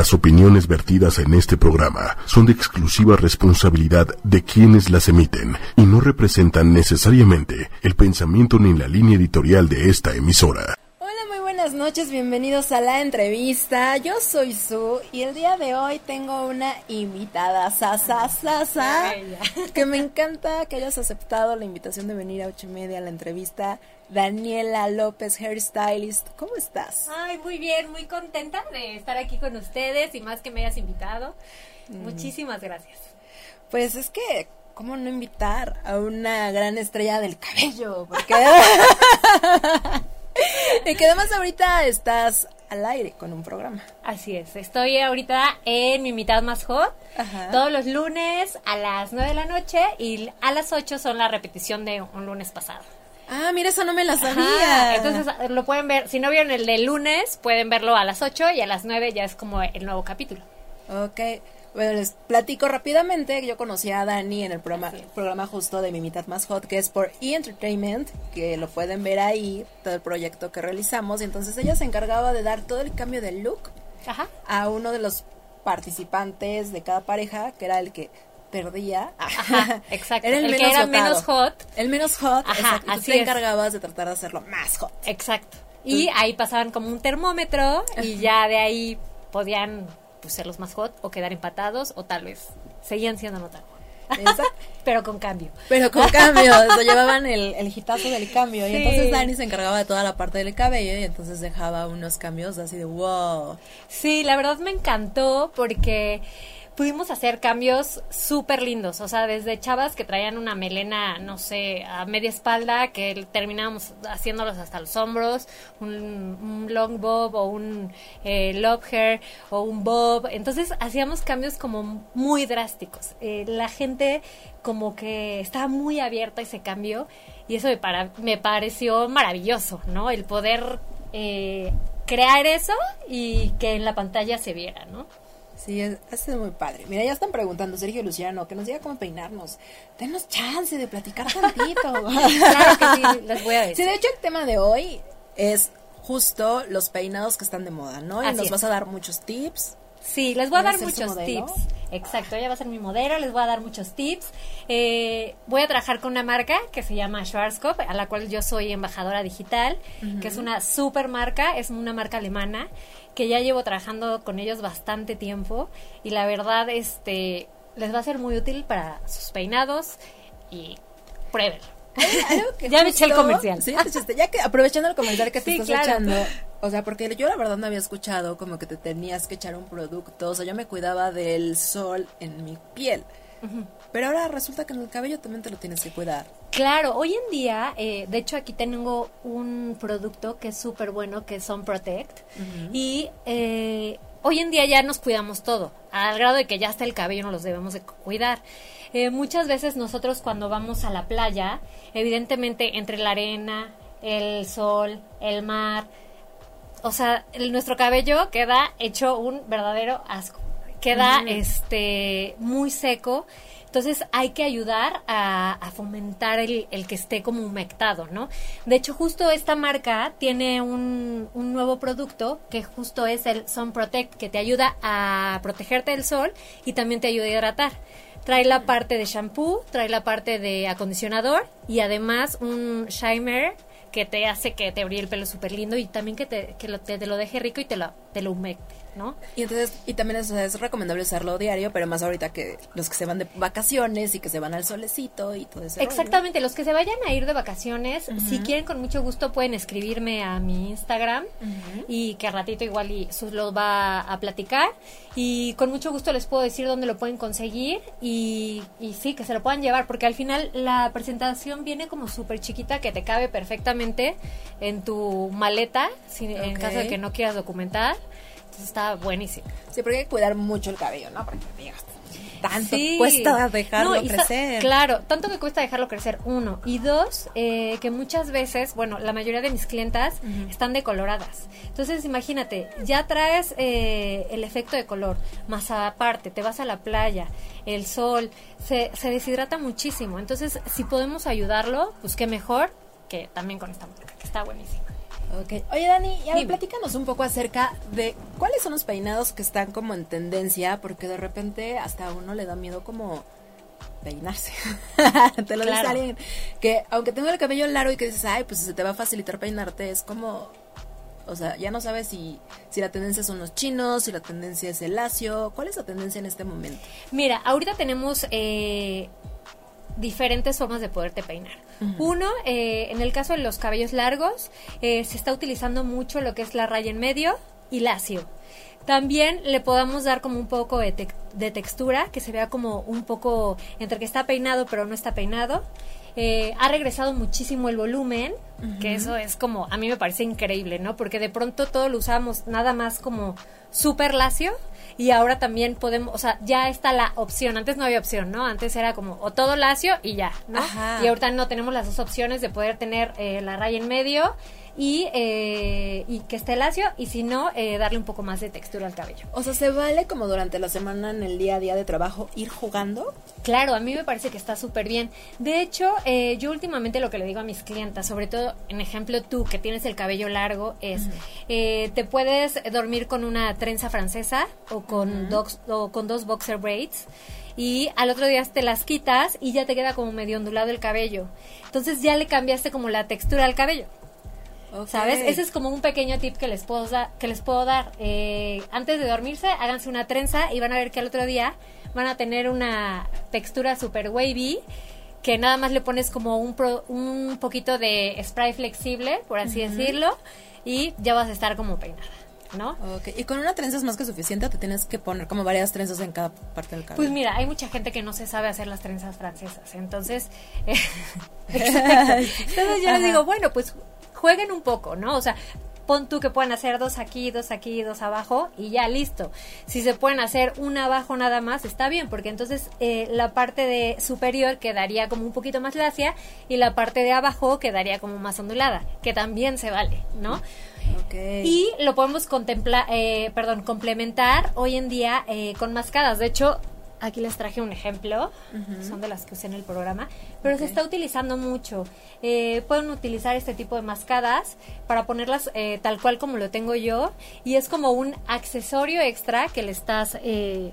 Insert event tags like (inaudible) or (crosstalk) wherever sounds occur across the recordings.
Las opiniones vertidas en este programa son de exclusiva responsabilidad de quienes las emiten y no representan necesariamente el pensamiento ni la línea editorial de esta emisora. Hola, muy buenas noches, bienvenidos a la entrevista. Yo soy Su y el día de hoy tengo una invitada, Sasa Sasa, que me encanta que hayas aceptado la invitación de venir a ocho y media a la entrevista. Daniela López, hairstylist, ¿cómo estás? Ay, muy bien, muy contenta de estar aquí con ustedes y más que me hayas invitado. Mm. Muchísimas gracias. Pues es que, ¿cómo no invitar a una gran estrella del cabello? Porque... (laughs) (laughs) y que además ahorita estás al aire con un programa. Así es, estoy ahorita en mi mitad más hot, Ajá. todos los lunes a las 9 de la noche y a las 8 son la repetición de un lunes pasado. Ah, mira, eso no me la Ajá, sabía. Entonces lo pueden ver, si no vieron el de lunes, pueden verlo a las 8 y a las 9 ya es como el nuevo capítulo. Ok, bueno, les platico rápidamente. Yo conocí a Dani en el programa, programa justo de Mi Mitad Más Hot, que es por E! Entertainment, que lo pueden ver ahí, todo el proyecto que realizamos. Y entonces ella se encargaba de dar todo el cambio de look Ajá. a uno de los participantes de cada pareja, que era el que perdía. Ajá, (laughs) exacto. Era el, El que era votado. menos hot. El menos hot, Ajá, exacto, y tú así te es. encargabas de tratar de hacerlo más hot. Exacto. Y ahí pasaban como un termómetro y ya de ahí podían pues, ser los más hot o quedar empatados o tal vez seguían siendo no tan. (laughs) Pero con cambio. Pero con cambio, lo llevaban el, (laughs) el hitazo del cambio. Y entonces Dani se encargaba de toda la parte del cabello y entonces dejaba unos cambios así de wow. Sí, la verdad me encantó porque pudimos hacer cambios súper lindos. O sea, desde chavas que traían una melena, no sé, a media espalda, que terminábamos haciéndolos hasta los hombros, un, un long bob o un eh, lob hair o un bob. Entonces hacíamos cambios como muy drásticos. Eh, la gente como que estaba muy abierta a ese cambio y eso me, para- me pareció maravilloso, ¿no? El poder eh, crear eso y que en la pantalla se viera, ¿no? Sí, es, ha sido muy padre. Mira, ya están preguntando Sergio y Luciano que nos diga cómo peinarnos. Denos chance de platicar tantito. (laughs) Claro que sí, les voy a Sí, decir. de hecho el tema de hoy es justo los peinados que están de moda, ¿no? Y nos es. vas a dar muchos tips. Sí, les voy a ¿Vas a dar muchos tips. Exacto, ella va a ser mi modelo, les voy a dar muchos tips. Eh, voy a trabajar con una marca que se llama Schwarzkopf, a la cual yo soy embajadora digital, que es una super marca, es una marca alemana, que ya llevo trabajando con ellos bastante tiempo y la verdad este les va a ser muy útil para sus peinados y pruébenlo. (laughs) Ya me eché el justo- comercial. Sí, ya que aprovechando el comercial que te Sí, estás claro. echando. O sea, porque yo la verdad no había escuchado como que te tenías que echar un producto. O sea, yo me cuidaba del sol en mi piel. Pero ahora resulta que en el cabello también te lo tienes que cuidar. Claro, hoy en día, eh, de hecho aquí tengo un producto que es súper bueno, que es Sun Protect. Y eh, hoy en día ya nos cuidamos todo, al grado de que ya hasta el cabello nos los debemos de cuidar. Eh, muchas veces nosotros cuando vamos a la playa, evidentemente entre la arena, el sol, el mar, o sea, el- nuestro cabello queda hecho un verdadero asco. Queda este muy seco. Entonces hay que ayudar a, fomentar el, que esté como humectado, ¿no? De hecho, justo esta marca tiene un, nuevo producto que justo es el Sun Protect, que te ayuda a protegerte del sol y también te ayuda a hidratar. Trae la parte de shampoo, trae la parte de acondicionador y además un shimmer que te hace que te brille el pelo súper lindo y también que, te, lo, te lo deje rico y te lo, te lo humecte, ¿no? Y entonces, y también es, recomendable usarlo diario, pero más ahorita que los que se van de vacaciones y que se van al solecito y todo eso. Exactamente, los que se vayan a ir de vacaciones, si quieren con mucho gusto pueden escribirme a mi Instagram y que al ratito igual y Sus los va a platicar y con mucho gusto les puedo decir dónde lo pueden conseguir y, y sí, que se lo puedan llevar porque al final la presentación viene como súper chiquita que te cabe perfectamente en tu maleta si, en caso de que no quieras documentar. Entonces está buenísimo. Sí, porque hay que cuidar mucho el cabello, ¿no? Porque digas, tanto Sí. cuesta dejarlo No, crecer. Claro, tanto que cuesta dejarlo crecer, uno. Y dos, eh, que muchas veces, bueno, la mayoría de mis clientas están decoloradas. Entonces, imagínate, ya traes eh, el efecto de color, más aparte, te vas a la playa, el sol, se, se deshidrata muchísimo. Entonces, si podemos ayudarlo, pues qué mejor que también con esta marca, que está buenísima. Ok. Oye, Dani, ya platícanos un poco acerca de cuáles son los peinados que están como en tendencia, porque de repente hasta a uno le da miedo como peinarse. (laughs) te lo dice alguien que aunque tengo el cabello largo y que dices, ay, pues se te va a facilitar peinarte, es como, o sea, ya no sabes si, si la tendencia son los chinos, si la tendencia es el lacio, ¿cuál es la tendencia en este momento? Mira, ahorita tenemos eh, diferentes formas de poderte peinar. Uno, eh, en el caso de los cabellos largos, eh, se está utilizando mucho lo que es la raya en medio y lacio. También le podamos dar como un poco de, textura, que se vea como un poco entre que está peinado pero no está peinado. Eh, ha regresado muchísimo el volumen, que eso es como, a mí me parece increíble, ¿no? Porque de pronto todo lo usamos nada más como súper lacio y ahora también podemos, o sea, ya está la opción, antes no había opción, ¿no? Antes era como o todo lacio y ya, ¿no? Y ahorita no tenemos las dos opciones de poder tener eh, la raya en medio y, eh, y que esté lacio y si no, eh, darle un poco más de textura al cabello. O sea, ¿se vale como durante la semana en el día a día de trabajo ir jugando? Claro, a mí me parece que está súper bien. De hecho, eh, yo últimamente lo que le digo a mis clientas, sobre todo en ejemplo tú que tienes el cabello largo, es te puedes dormir con una trenza francesa o con, dos, o con dos boxer braids y al otro día te las quitas y ya te queda como medio ondulado el cabello. Entonces ya le cambiaste como la textura al cabello. ¿Sabes? Ese es como un pequeño tip que les puedo, que les puedo dar. Eh, antes de dormirse, háganse una trenza y van a ver que al otro día van a tener una textura super wavy que nada más le pones como un, un poquito de spray flexible, por así decirlo, y ya vas a estar como peinada. ¿no? Okay. Y con una trenza es más que suficiente, te tienes que poner como varias trenzas en cada parte del cabello. Pues mira, hay mucha gente que no se sabe hacer las trenzas francesas, entonces, eh, (laughs) (laughs) entonces yo les digo, bueno, pues jueguen un poco, ¿no? O sea, pon tú que pueden hacer dos aquí, dos aquí, dos abajo y ya listo. Si se pueden hacer una abajo nada más, está bien, porque entonces eh, la parte de superior quedaría como un poquito más lacia y la parte de abajo quedaría como más ondulada, que también se vale, ¿no? Okay. Y lo podemos contemplar, eh, perdón, complementar hoy en día eh, con mascadas. De hecho, Aquí les traje un ejemplo, son de las que usé en el programa, pero se está utilizando mucho. Eh, pueden utilizar este tipo de mascadas para ponerlas eh, tal cual como lo tengo yo y es como un accesorio extra que le estás eh,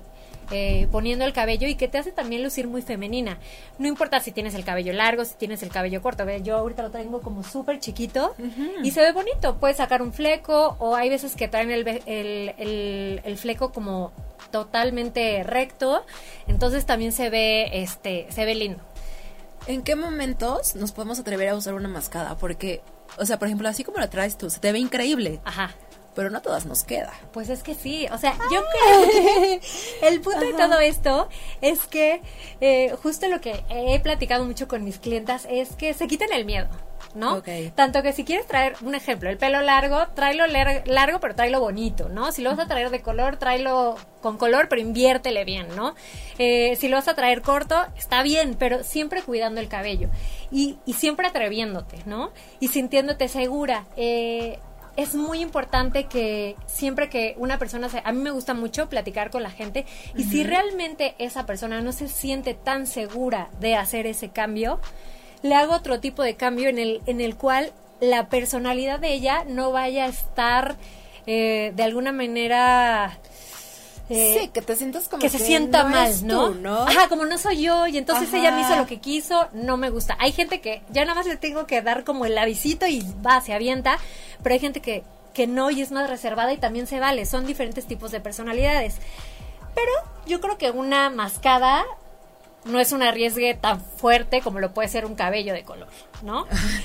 poniendo el cabello y que te hace también lucir muy femenina. No importa si tienes el cabello largo, si tienes el cabello corto. Yo ahorita lo tengo como súper chiquito y se ve bonito. Puedes sacar un fleco o hay veces que traen el, el, el fleco como totalmente recto, entonces también se ve, este, se ve lindo. ¿En qué momentos nos podemos atrever a usar una mascada? Porque, o sea, por ejemplo, así como la traes tú, se te ve increíble. Ajá pero no a todas nos queda. Pues es que sí, o sea, yo creo que (laughs) el punto de todo esto es que eh, justo lo que he platicado mucho con mis clientas es que se quiten el miedo. ¿No? Tanto que si quieres traer un ejemplo, el pelo largo, tráelo largo, pero tráelo bonito, ¿no? Si lo vas a traer de color, tráelo con color, pero inviértele bien, ¿no? Eh, si lo vas a traer corto, está bien, pero siempre cuidando el cabello y, y siempre atreviéndote, ¿no? Y sintiéndote segura. Eh, es muy importante que siempre que una persona se, a mí me gusta mucho platicar con la gente y si realmente esa persona no se siente tan segura de hacer ese cambio, le hago otro tipo de cambio en el, en el cual la personalidad de ella no vaya a estar eh, de alguna manera... Eh, sí, que te sientas como que, se sienta mal, ¿no? ¿no? Ajá, como no soy yo y entonces ella me hizo lo que quiso, no me gusta. Hay gente que ya nada más le tengo que dar como el avisito y va, se avienta, pero hay gente que, que no y es más reservada y también se vale. Son diferentes tipos de personalidades. Pero yo creo que una mascada no es un arriesgue tan fuerte como lo puede ser un cabello de color, ¿no? (laughs) (laughs)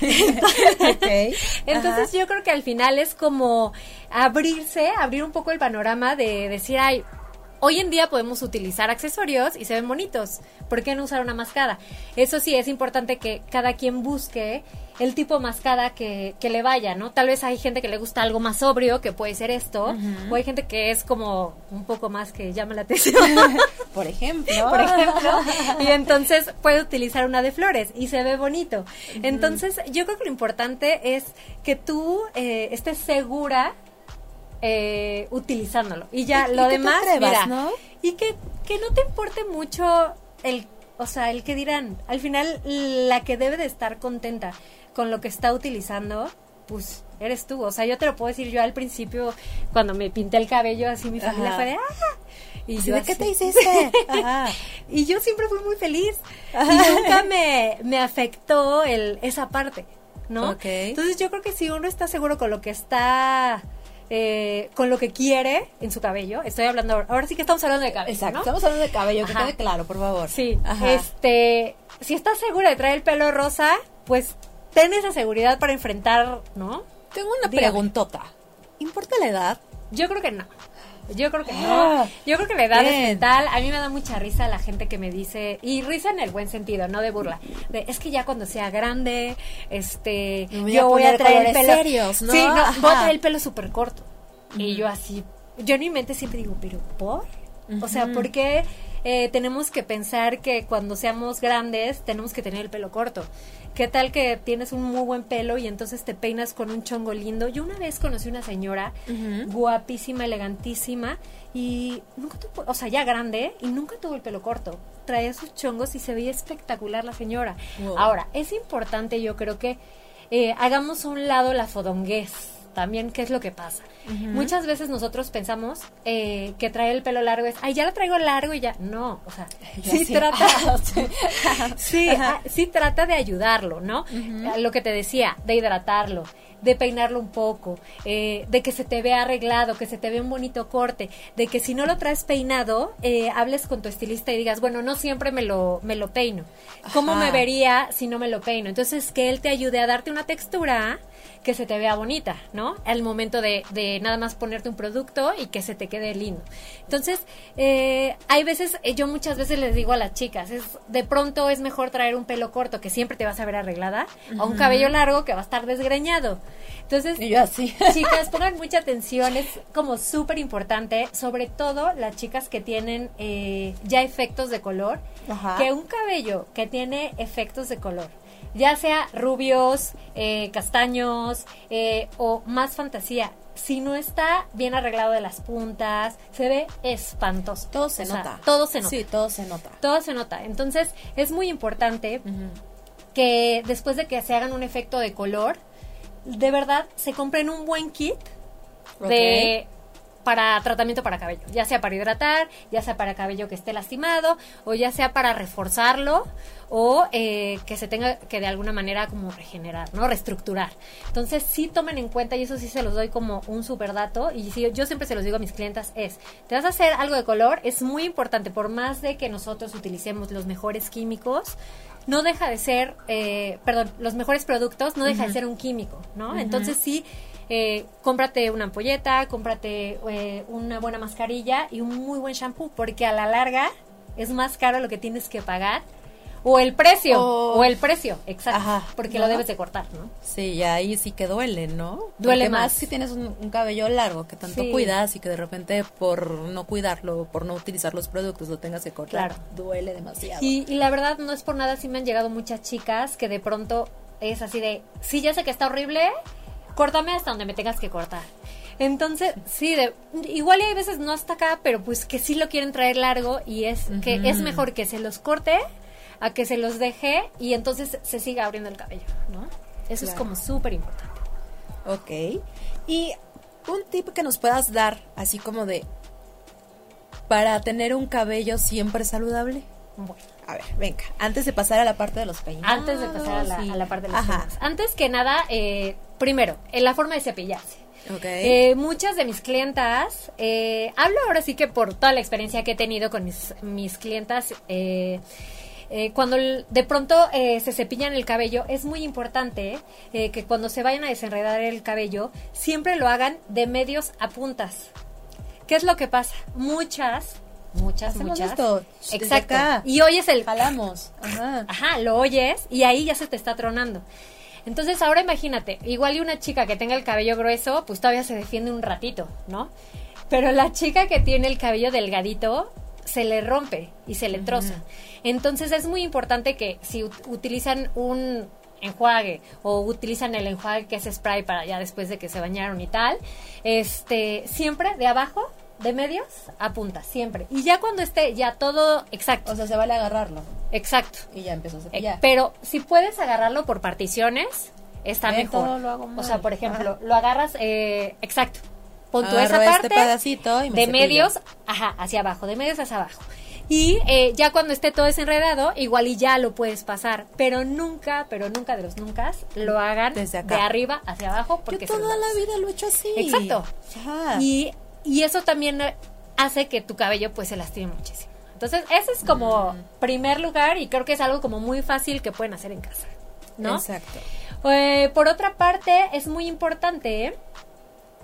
Entonces, yo creo que al final es como abrirse, abrir un poco el panorama de decir, ay, hoy en día podemos utilizar accesorios y se ven bonitos. ¿Por qué no usar una mascada? Eso sí, es importante que cada quien busque el tipo mascada que, que le vaya, ¿no? Tal vez hay gente que le gusta algo más sobrio, que puede ser esto, o hay gente que es como un poco más que llama la atención. (laughs) Por ejemplo. (laughs) Por ejemplo. Y entonces puede utilizar una de flores y se ve bonito. Entonces, yo creo que lo importante es que tú eh, estés segura eh, utilizándolo. Y ya lo demás, mira, ¿no? y que, que no te importe mucho el o sea, el que dirán, al final la que debe de estar contenta con lo que está utilizando, pues eres tú. O sea, yo te lo puedo decir, yo al principio, cuando me pinté el cabello, así mi familia Ajá. fue de, ¡ah! Y yo ¿de qué te hiciste? (laughs) Ajá. y yo siempre fui muy feliz. Y nunca me, me afectó el, esa parte, ¿no? Entonces yo creo que si uno está seguro con lo que está, eh, con lo que quiere en su cabello, estoy hablando, ahora, ahora sí que estamos hablando de cabello, Exacto. ¿no? Estamos hablando de cabello, que quede claro, por favor. Sí, Ajá. este, si estás segura de traer el pelo rosa, pues ten esa seguridad para enfrentar, ¿no? Tengo una Dígame. preguntota. ¿Importa la edad? Yo creo que no. Yo creo que Ah, no. Yo creo que la edad bien. es mental. A mí me da mucha risa la gente que me dice, y risa en el buen sentido, no de burla. De, es que ya cuando sea grande, este, voy yo a voy a traer el pelo. serios, ¿no? Sí, no, voy a traer el pelo súper corto. Y yo así, yo en mi mente siempre digo, pero ¿por? O sea, ¿por qué eh, tenemos que pensar que cuando seamos grandes tenemos que tener el pelo corto? ¿Qué tal que tienes un muy buen pelo y entonces te peinas con un chongo lindo? Yo una vez conocí una señora guapísima, elegantísima y nunca tuvo, o sea, ya grande y nunca tuvo el pelo corto. Traía sus chongos y se veía espectacular la señora. Wow. Ahora, es importante yo creo que eh, hagamos a un lado la fodonguez. También, ¿qué es lo que pasa? Muchas veces nosotros pensamos eh, que traer el pelo largo es, ay, ya lo traigo largo y ya. No, o sea, Ya sí, sí. trata, (laughs) Ah, sí. ah, sí trata de ayudarlo, ¿no? Lo que te decía, de hidratarlo, de peinarlo un poco, eh, de que se te vea arreglado, que se te vea un bonito corte, de que si no lo traes peinado, eh, hables con tu estilista y digas, bueno, no siempre me lo, me lo peino. ¿Cómo Ajá. me vería si no me lo peino? Entonces, que él te ayude a darte una textura que se te vea bonita, ¿no? Al momento de, de nada más ponerte un producto y que se te quede lindo. Entonces, eh, hay veces, eh, yo muchas veces les digo a las chicas, es de pronto es mejor traer un pelo corto que siempre te vas a ver arreglada, a un cabello largo que va a estar desgreñado. Entonces, Y yo así. (laughs) chicas, pongan mucha atención, es como súper importante, sobre todo las chicas que tienen eh, ya efectos de color, Ajá. que un cabello que tiene efectos de color, ya sea rubios, eh, castaños eh, o más fantasía, si no está bien arreglado de las puntas, se ve espantoso. Todo se O sea, nota. todo se nota. Sí, todo se nota. Todo se nota. Entonces, es muy importante que después de que se hagan un efecto de color, de verdad se compren un buen kit de para tratamiento para cabello, ya sea para hidratar, ya sea para cabello que esté lastimado, o ya sea para reforzarlo, o eh, que se tenga que de alguna manera como regenerar, ¿no? Reestructurar. Entonces sí tomen en cuenta, y eso sí se los doy como un super dato, y sí, yo siempre se los digo a mis clientas, es, te vas a hacer algo de color, es muy importante, por más de que nosotros utilicemos los mejores químicos, no deja de ser, eh, perdón, los mejores productos no deja de ser un químico, ¿no? Entonces sí, eh, cómprate una ampolleta, cómprate eh, una buena mascarilla y un muy buen shampoo, porque a la larga es más caro lo que tienes que pagar. O el precio, O- o el precio, exacto, Ajá, porque ¿no? lo debes de cortar, ¿no? Sí, y ahí sí que duele, ¿no? Duele Porque más. si tienes un, un cabello largo que tanto Sí. cuidas y que de repente por no cuidarlo, por no utilizar los productos, lo tengas que cortar, Claro. duele demasiado. Y, y la verdad no es por nada, sí me han llegado muchas chicas que de pronto es así de, sí, ya sé que está horrible, córtame hasta donde me tengas que cortar. Entonces, sí, de, igual y hay veces no hasta acá, pero pues que sí lo quieren traer largo y es que es mejor que se los corte a que se los deje y entonces se siga abriendo el cabello, ¿no? Eso es como súper importante. Ok. Y un tip que nos puedas dar, así como de, para tener un cabello siempre saludable. Bueno. A ver, venga, antes de pasar a la parte de los peinados. Antes de pasar a la, y- a la parte de los Ajá. temas. Antes que nada, eh, primero, en la forma de cepillarse. Ok. Eh, muchas de mis clientas, eh, hablo ahora sí que por toda la experiencia que he tenido con mis, mis clientas, eh, eh, cuando de pronto eh, se cepillan el cabello, es muy importante eh, que cuando se vayan a desenredar el cabello, siempre lo hagan de medios a puntas. ¿Qué es lo que pasa? Muchas, muchas, Hacemos muchas. esto, Exacto. Y oyes el Jalamos. Ajá. Ajá, lo oyes y ahí ya se te está tronando. Entonces ahora imagínate, igual y una chica que tenga el cabello grueso, pues todavía se defiende un ratito, ¿no? Pero la chica que tiene el cabello delgadito, se le rompe y se le troza. Entonces es muy importante que si ut- utilizan un enjuague o utilizan el enjuague que es spray para ya después de que se bañaron y tal, este, siempre de abajo, de medios a punta, siempre. Y ya cuando esté ya todo exacto, O sea, se vale agarrarlo. exacto. Y ya empezó a Eh, cepillar. pero si puedes agarrarlo por particiones, está Ve, mejor. todo lo hago o sea, mal. por ejemplo, lo agarras, eh, exacto. Pon tú Agarro esa este parte pedacito y me de cepillo. medios, ajá, hacia abajo, de medios hacia abajo. Y eh, ya cuando esté todo desenredado, igual y ya lo puedes pasar, pero nunca, pero nunca de los nunca lo hagan Desde acá. de arriba hacia abajo porque Yo toda la vida lo he hecho así. Exacto. Ajá. Y, y eso también eh, hace que tu cabello pues se lastime muchísimo. Entonces, ese es como primer lugar y creo que es algo como muy fácil que pueden hacer en casa, ¿no? Exacto. Eh, por otra parte, es muy importante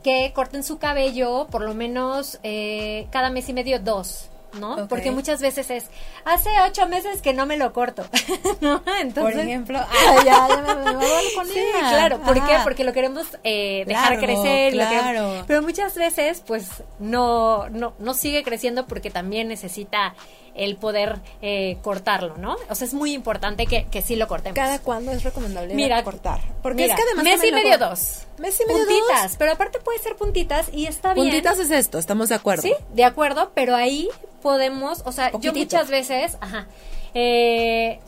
que corten su cabello por lo menos eh, cada mes y medio dos. ¿No? Porque muchas veces es, hace ocho meses que no me lo corto, (laughs) ¿no? Entonces, Por ejemplo, (laughs) ah, ya, ya me, me voy con Sí, ella. claro. ¿Por qué? Porque lo queremos eh, dejar Claro, crecer. lo queremos- claro. pero muchas veces, pues, no, no, no sigue creciendo porque también necesita el poder eh, cortarlo, ¿no? O sea, es muy importante que, que sí lo cortemos. ¿Cada cuándo es recomendable Mira, cortar? Porque Mira, es que además mes y medio dos. Mes y medio puntitas, dos. pero aparte puede ser puntitas y está bien. Puntitas es esto, estamos de acuerdo. Sí, de acuerdo, pero ahí podemos, o sea, yo muchas veces, ajá, eh,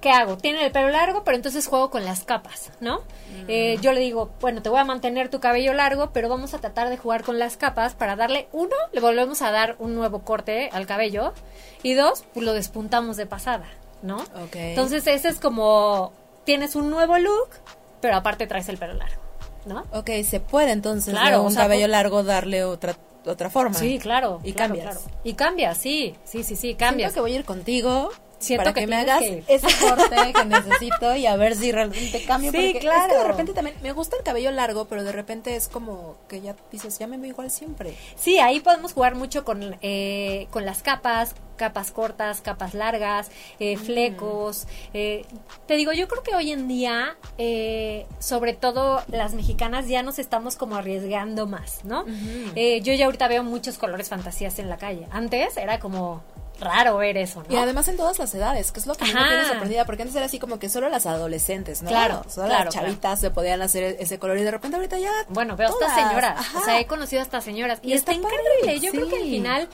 ¿qué hago? Tiene el pelo largo, pero entonces juego con las capas, ¿no? Eh, yo le digo, bueno, te voy a mantener tu cabello largo, pero vamos a tratar de jugar con las capas para darle, uno, le volvemos a dar un nuevo corte al cabello, y dos, pues lo despuntamos de pasada, ¿no? Ok. Entonces ese es como, tienes un nuevo look, pero aparte traes el pelo largo, ¿no? Ok, se puede entonces Claro, un o sea, cabello largo darle otra otra forma. Sí, claro. Y claro, cambias. claro. Y cambias, sí, sí, sí, sí, Siento cambias. que voy a ir contigo Siento para que que, me hagas que ese corte que necesito y a ver si realmente cambio. Sí, porque claro. Es que de repente también me gusta el cabello largo, pero de repente es como que ya dices, ya me veo igual siempre. Sí, ahí podemos jugar mucho con, eh, con las capas, capas cortas, capas largas, eh, flecos. eh, te digo, yo creo que hoy en día, eh, sobre todo las mexicanas, ya nos estamos como arriesgando más, ¿no? Eh, yo ya ahorita veo muchos colores fantasías en la calle. Antes era como raro ver eso, ¿no? Y además en todas las edades, que es lo que me tiene sorprendida, porque antes era así como que solo las adolescentes, ¿no? Claro, Solo claro, las chavitas se podían hacer ese color y de repente ahorita ya. Bueno, veo todas. hasta señoras. Ajá. O sea, he conocido hasta señoras. Y, Y está, está increíble. padre, Yo creo que al final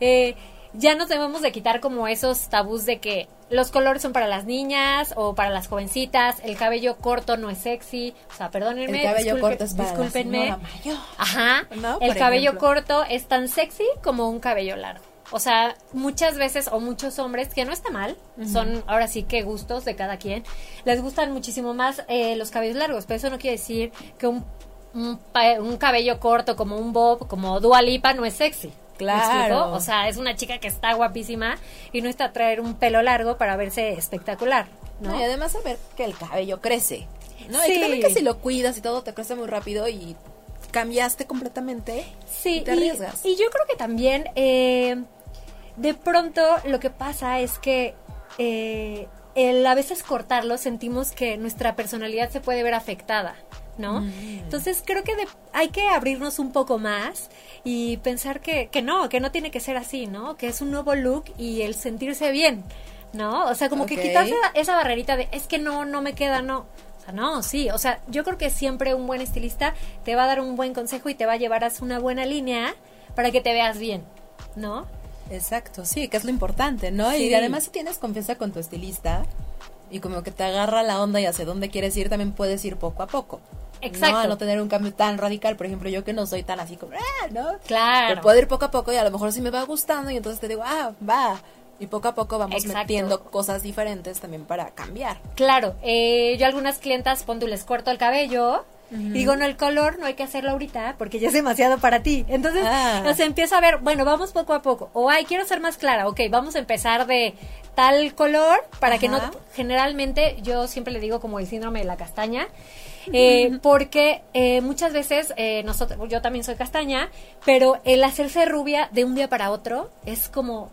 eh, ya nos debemos de quitar como esos tabús de que los colores son para las niñas o para las jovencitas, el cabello corto no es sexy. O sea, perdónenme. El cabello corto es para la discúlpenme. señora mayor. Ajá. ¿No? El cabello ejemplo. corto es tan sexy como un cabello largo. O sea, muchas veces o muchos hombres, que no está mal, son ahora sí que gustos de cada quien, les gustan muchísimo más eh, los cabellos largos, pero eso no quiere decir que un, un, cabello corto como un bob, como Dua Lipa, no es sexy. ¿Me Claro. O sea, es una chica que está guapísima y no está traer un pelo largo para verse espectacular, ¿no? No, y además saber que el cabello crece. ¿no? Sí. Y que también que si lo cuidas y todo te crece muy rápido y cambiaste completamente. Sí, y te y, arriesgas. y yo creo que también eh, de pronto lo que pasa es que eh, el a veces cortarlo sentimos que nuestra personalidad se puede ver afectada, ¿no? Mm. Entonces creo que de- hay que abrirnos un poco más y pensar que, que no, que no tiene que ser así, ¿no? Que es un nuevo look y el sentirse bien, ¿no? O sea, como que quitarse esa, esa barrerita de es que no, no me queda, no. O sea, no, sí, o sea, yo creo que siempre un buen estilista te va a dar un buen consejo y te va a llevar a una buena línea para que te veas bien, ¿no? Exacto, sí, que es lo importante, ¿no? Sí. Y además si tienes confianza con tu estilista y como que te agarra la onda y hacia dónde quieres ir, también puedes ir poco a poco. Exacto. No, a no tener un cambio tan radical, por ejemplo, yo que no soy tan así como, ah, ¿no? Claro. Pero puedo ir poco a poco y a lo mejor sí me va gustando y entonces te digo, ah, va. Y poco a poco vamos Exacto. metiendo cosas diferentes también para cambiar. Claro, eh, yo a algunas clientas, pon les corto el cabello. Y digo, no, el color no hay que hacerlo ahorita porque ya es demasiado para ti. Entonces, Ah. o sea, empiezo a ver, bueno, vamos poco a poco. O, ay, quiero ser más clara. Ok, vamos a empezar de tal color para que no... Generalmente, yo siempre le digo como el síndrome de la castaña. eh, porque eh, muchas veces eh, nosotros, yo también soy castaña, pero el hacerse rubia de un día para otro es como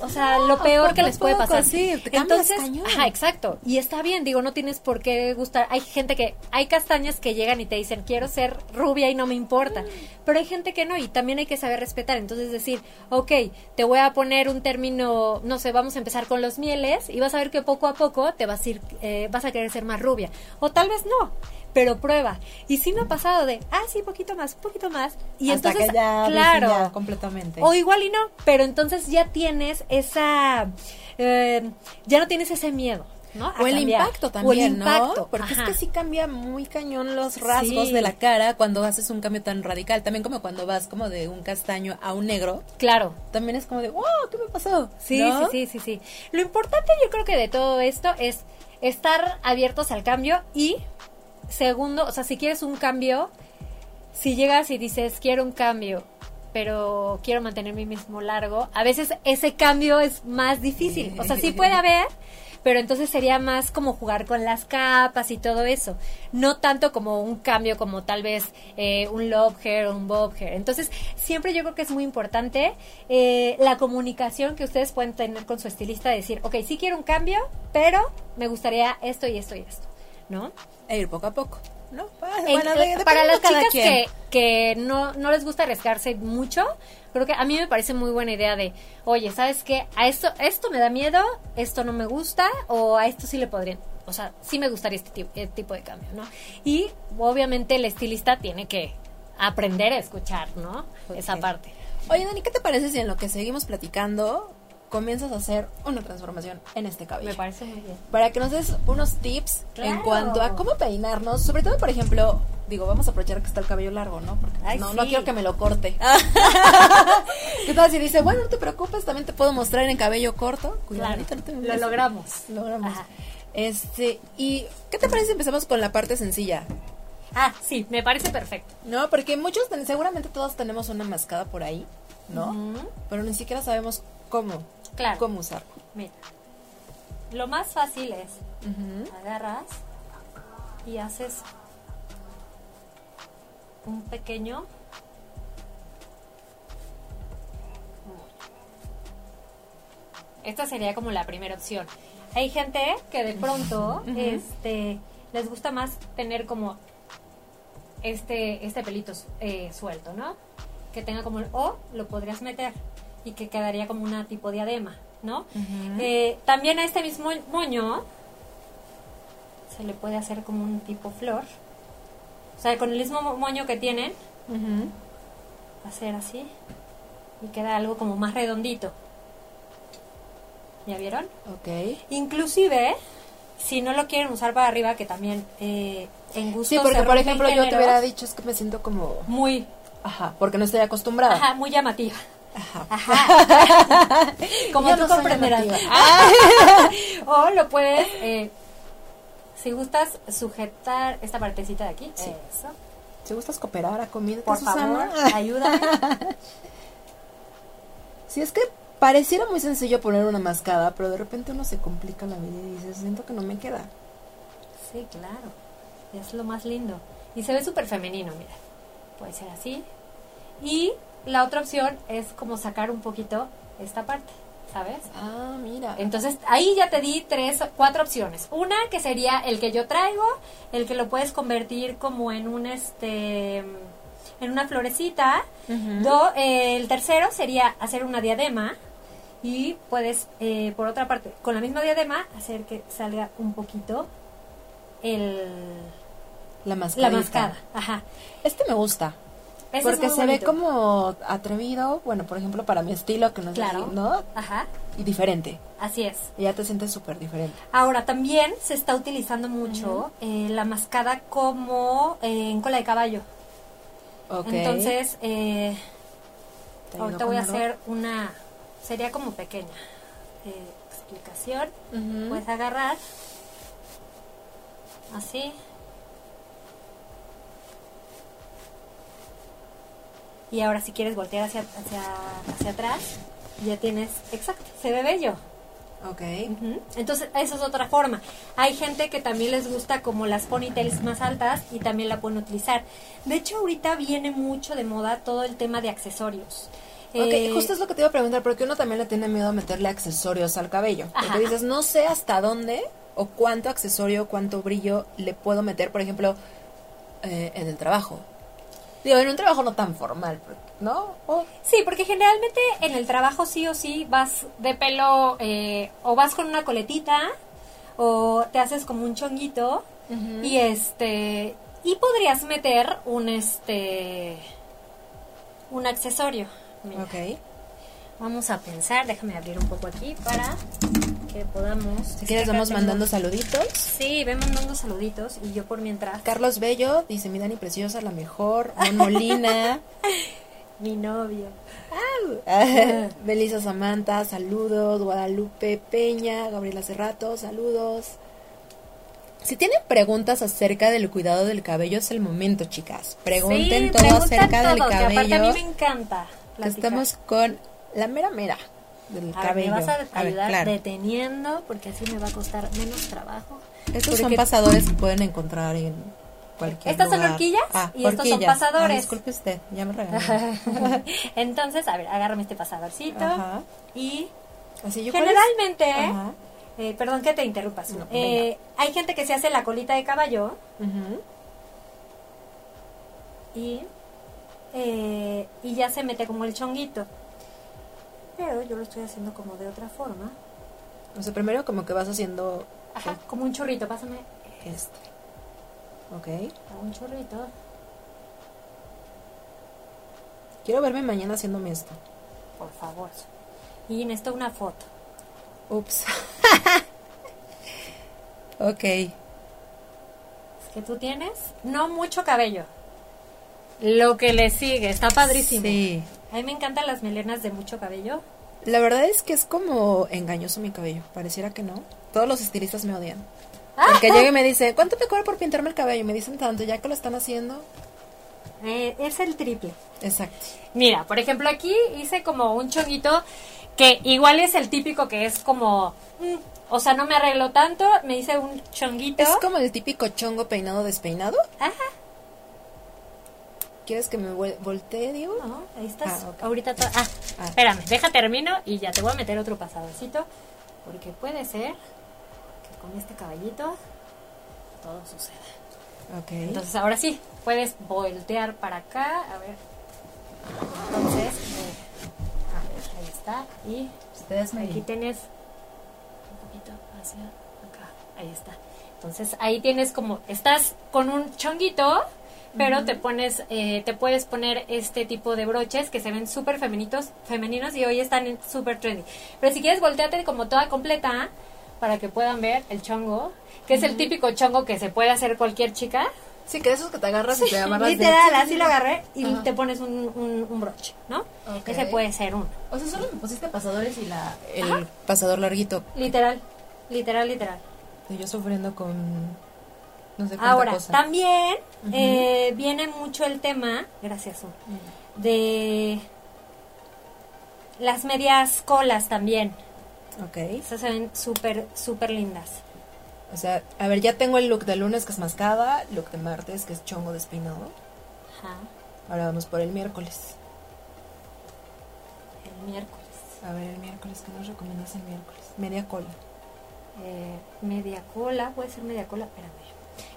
o sea, lo peor poco que les puede poco, pasar. sí, te cañón. ajá, exacto. Y está bien, digo, no tienes por qué gustar. Hay gente que, hay castañas que llegan y te dicen, quiero ser rubia y no me importa. Pero hay gente que no, y también hay que saber respetar. Entonces decir, ok, te voy a poner un término, no sé, vamos a empezar con los mieles, y vas a ver que poco a poco te vas a ir, eh, vas a querer ser más rubia. O tal vez no. Pero prueba. Y sí me ha pasado de, ah, sí, poquito más, poquito más. Y Hasta entonces, que ya claro, completamente. o igual y no, pero entonces ya tienes esa, eh, ya no tienes ese miedo. ¿no? O el cambiar. impacto O el también, impacto, ¿no? Porque ajá. es que sí cambia muy cañón los rasgos Sí. de la cara cuando haces un cambio tan radical. También como cuando vas como de un castaño a un negro. Claro. También es como de, wow, ¿qué me pasó? Sí, ¿No? sí, sí, sí, sí. Lo importante yo creo que de todo esto es estar abiertos al cambio y segundo, o sea, si quieres un cambio, si llegas y dices, quiero un cambio, pero quiero mantener mi mismo largo, a veces ese cambio es más difícil. O sea, sí puede haber, pero entonces sería más como jugar con las capas y todo eso. No tanto como un cambio como tal vez eh, un love hair o un bob hair. Entonces, siempre yo creo que es muy importante eh, la comunicación que ustedes pueden tener con su estilista, decir, ok, sí quiero un cambio, pero me gustaría esto y esto y esto, ¿no? E ir poco a poco, ¿no? En- bueno, de- para dependiendo las chicas que, que no, no les gusta arriesgarse mucho, creo que a mí me parece muy buena idea de, oye, ¿sabes qué? A esto, esto me da miedo, esto no me gusta, o a esto sí le podría, o sea, sí me gustaría este tipo, eh, tipo de cambio, ¿no? Y obviamente el estilista tiene que aprender a escuchar, ¿no? Esa parte. Oye, Dani, ¿qué te parece si en lo que seguimos platicando comienzas a hacer una transformación en este cabello? Me parece muy bien. Para que nos des unos tips en Claro. cuanto a cómo peinarnos, sobre todo, por ejemplo, digo, vamos a aprovechar que está el cabello largo, ¿no? Porque Ay, no, sí. no quiero que me lo corte. ¿Qué tal si dice, bueno, no te preocupes, también te puedo mostrar en cabello corto? Cuidadito, no te me lo logramos. Logramos. Ajá. Este, ¿y qué te parece si empezamos con la parte sencilla? Ah, sí, me parece perfecto. No, porque muchos, seguramente todos tenemos una mascada por ahí, ¿no? Pero ni siquiera sabemos cómo, Claro. cómo usarlo. Mira, lo más fácil es agarras y haces un pequeño esta sería como la primera opción. Hay gente que de pronto este les gusta más tener como este este pelito eh, suelto no que tenga como el o lo podrías meter y que quedaría como una tipo diadema no Eh, también a este mismo moño se le puede hacer como un tipo flor. O sea, con el mismo mo- moño que tienen, Ujú. hacer así y queda algo como más redondito. ¿Ya vieron? Ok. Inclusive, si no lo quieren usar para arriba, que también eh, en gusto Sí, porque se por ejemplo yo te hubiera dicho es que me siento como... muy, Ajá, porque no estoy acostumbrada. ajá, muy llamativa. Ajá. Ajá. (laughs) Como tú comprenderás. llamativa. (laughs) o lo puedes, eh, si gustas, sujetar esta partecita de aquí. Sí. Eso. Si gustas cooperar a comida, Por favor, ayúdame. (laughs) Sí, es que pareciera muy sencillo poner una mascada, pero de repente uno se complica la vida y dice, siento que no me queda. Sí, claro. Es lo más lindo. Y se ve súper femenino, mira. Puede ser así. Y la otra opción es como sacar un poquito esta parte, ¿sabes? Ah, mira. Entonces ahí ya te di tres, cuatro opciones. Una que sería el que yo traigo, el que lo puedes convertir como en un este, en una florecita. Do- eh, el tercero sería hacer una diadema y puedes, eh, por otra parte, con la misma diadema hacer que salga un poquito el, La mascada. la mascada. Ajá. Este me gusta. Ese porque se ve como atrevido, bueno, por ejemplo, para mi estilo, que no es Claro. así, ¿no? Ajá. Y diferente. Así es. Y ya te sientes súper diferente. Ahora, también se está utilizando mucho eh, la mascada como eh, en cola de caballo. Ok. Entonces, eh, ¿Te ayudo ahorita voy a hacer una, sería como pequeña eh, explicación. Puedes agarrar así. Y ahora si quieres voltear hacia, hacia, hacia atrás, ya tienes, exacto, se ve bello. Ok. Entonces, esa es otra forma. Hay gente que también les gusta como las ponytails más altas y también la pueden utilizar. De hecho, ahorita viene mucho de moda todo el tema de accesorios. Ok, Eh, justo es lo que te iba a preguntar, porque uno también le tiene miedo a meterle accesorios al cabello. Porque Ajá. dices, no sé hasta dónde o cuánto accesorio, cuánto brillo le puedo meter, por ejemplo, eh, en el trabajo. Digo, en un trabajo no tan formal, ¿no? O- Sí, porque generalmente en el trabajo sí o sí vas de pelo eh, o vas con una coletita o te haces como un chonguito y este y podrías meter un este un accesorio. Mira, ok. Vamos a pensar, déjame abrir un poco aquí para que podamos. Si quieres, vamos tengo- mandando saluditos. Sí, ven mandando saluditos y yo por mientras. Carlos Bello dice: Mi Dani Preciosa, la mejor. Mon Molina. (laughs) Mi novio. Belisa (laughs) Samantha, saludos. Guadalupe Peña, Gabriela Cerrato, saludos. Si tienen preguntas acerca del cuidado del cabello, es el momento, chicas. Pregunten Sí, todo acerca del todo, que aparte a mí cabello. me encanta. Platicar. Estamos con la mera mera del A ver, cabello. me vas a A ver, ayudar claro. deteniendo porque así me va a costar menos trabajo. Estos son pasadores que pueden encontrar en cualquier Estas son lugar. horquillas Ah, y estos son horquillas. pasadores. Ah, disculpe usted, ya me regaló. (laughs) Entonces, a ver, agárrame este pasadorcito Ajá. y Así yo generalmente, eh, perdón que te interrumpas, No, eh, hay gente que se hace la colita de caballo Ujú. y, eh, y ya se mete como el chonguito. Pero yo lo estoy haciendo como de otra forma. O sea, primero como que vas haciendo Ajá, como un chorrito, pásame este. Ok. hago un chorrito. Quiero verme mañana haciéndome esto. Por favor. Y necesito una foto. Ups. (laughs) ok. Es que tú tienes no mucho cabello. Lo que le sigue, está padrísimo. Sí. A mí me encantan las melenas de mucho cabello. La verdad es que es como engañoso mi cabello. Pareciera que no. Todos los estilistas me odian. Ah. Porque llega y me dice, ¿cuánto te cobra por pintarme el cabello? Me dicen tanto, ya que lo están haciendo. Eh, es el triple. Exacto. Mira, por ejemplo, aquí hice como un chonguito que igual es el típico que es como, mm, o sea, no me arreglo tanto, me hice un chonguito. Es como el típico chongo peinado despeinado. Ajá. ¿Quieres que me voltee, Diego? No, ahí estás. Ah, ok. Ahorita ah, Ah. espérame, deja termino y ya te voy a meter otro pasadorcito porque puede ser que con este caballito todo suceda. Ok. Entonces ahora sí, puedes voltear para acá, a ver. Entonces, eh, a ver, ahí está. Y Ustedes aquí tienes un poquito hacia acá, ahí está. Entonces ahí tienes como, estás con un chonguito, pero te pones, eh, te puedes poner este tipo de broches que se ven súper femenitos, femeninos y hoy están súper trendy. Pero si quieres volteate como toda completa para que puedan ver el chongo, que es el típico chongo que se puede hacer cualquier chica. Sí, que de esos que te agarras y te amarras de- Literal, así lo agarré y Ajá. te pones un, un, un broche, ¿no? Ok. Ese puede ser uno. O sea, solo me pusiste pasadores y la... El pasador larguito. Literal, literal, literal. Y yo sufriendo con... No sé Ahora, cosa. también eh, viene mucho el tema, gracias, Su, de las medias colas también. Ok. Esas se ven súper, súper lindas. O sea, a ver, ya tengo el look de lunes que es mascada, look de martes que es chongo despeinado. Ajá, Ahora vamos por el miércoles. el miércoles. A ver, el miércoles, ¿qué nos recomiendas el miércoles? Media cola. Eh, media cola, puede ser media cola, espérame.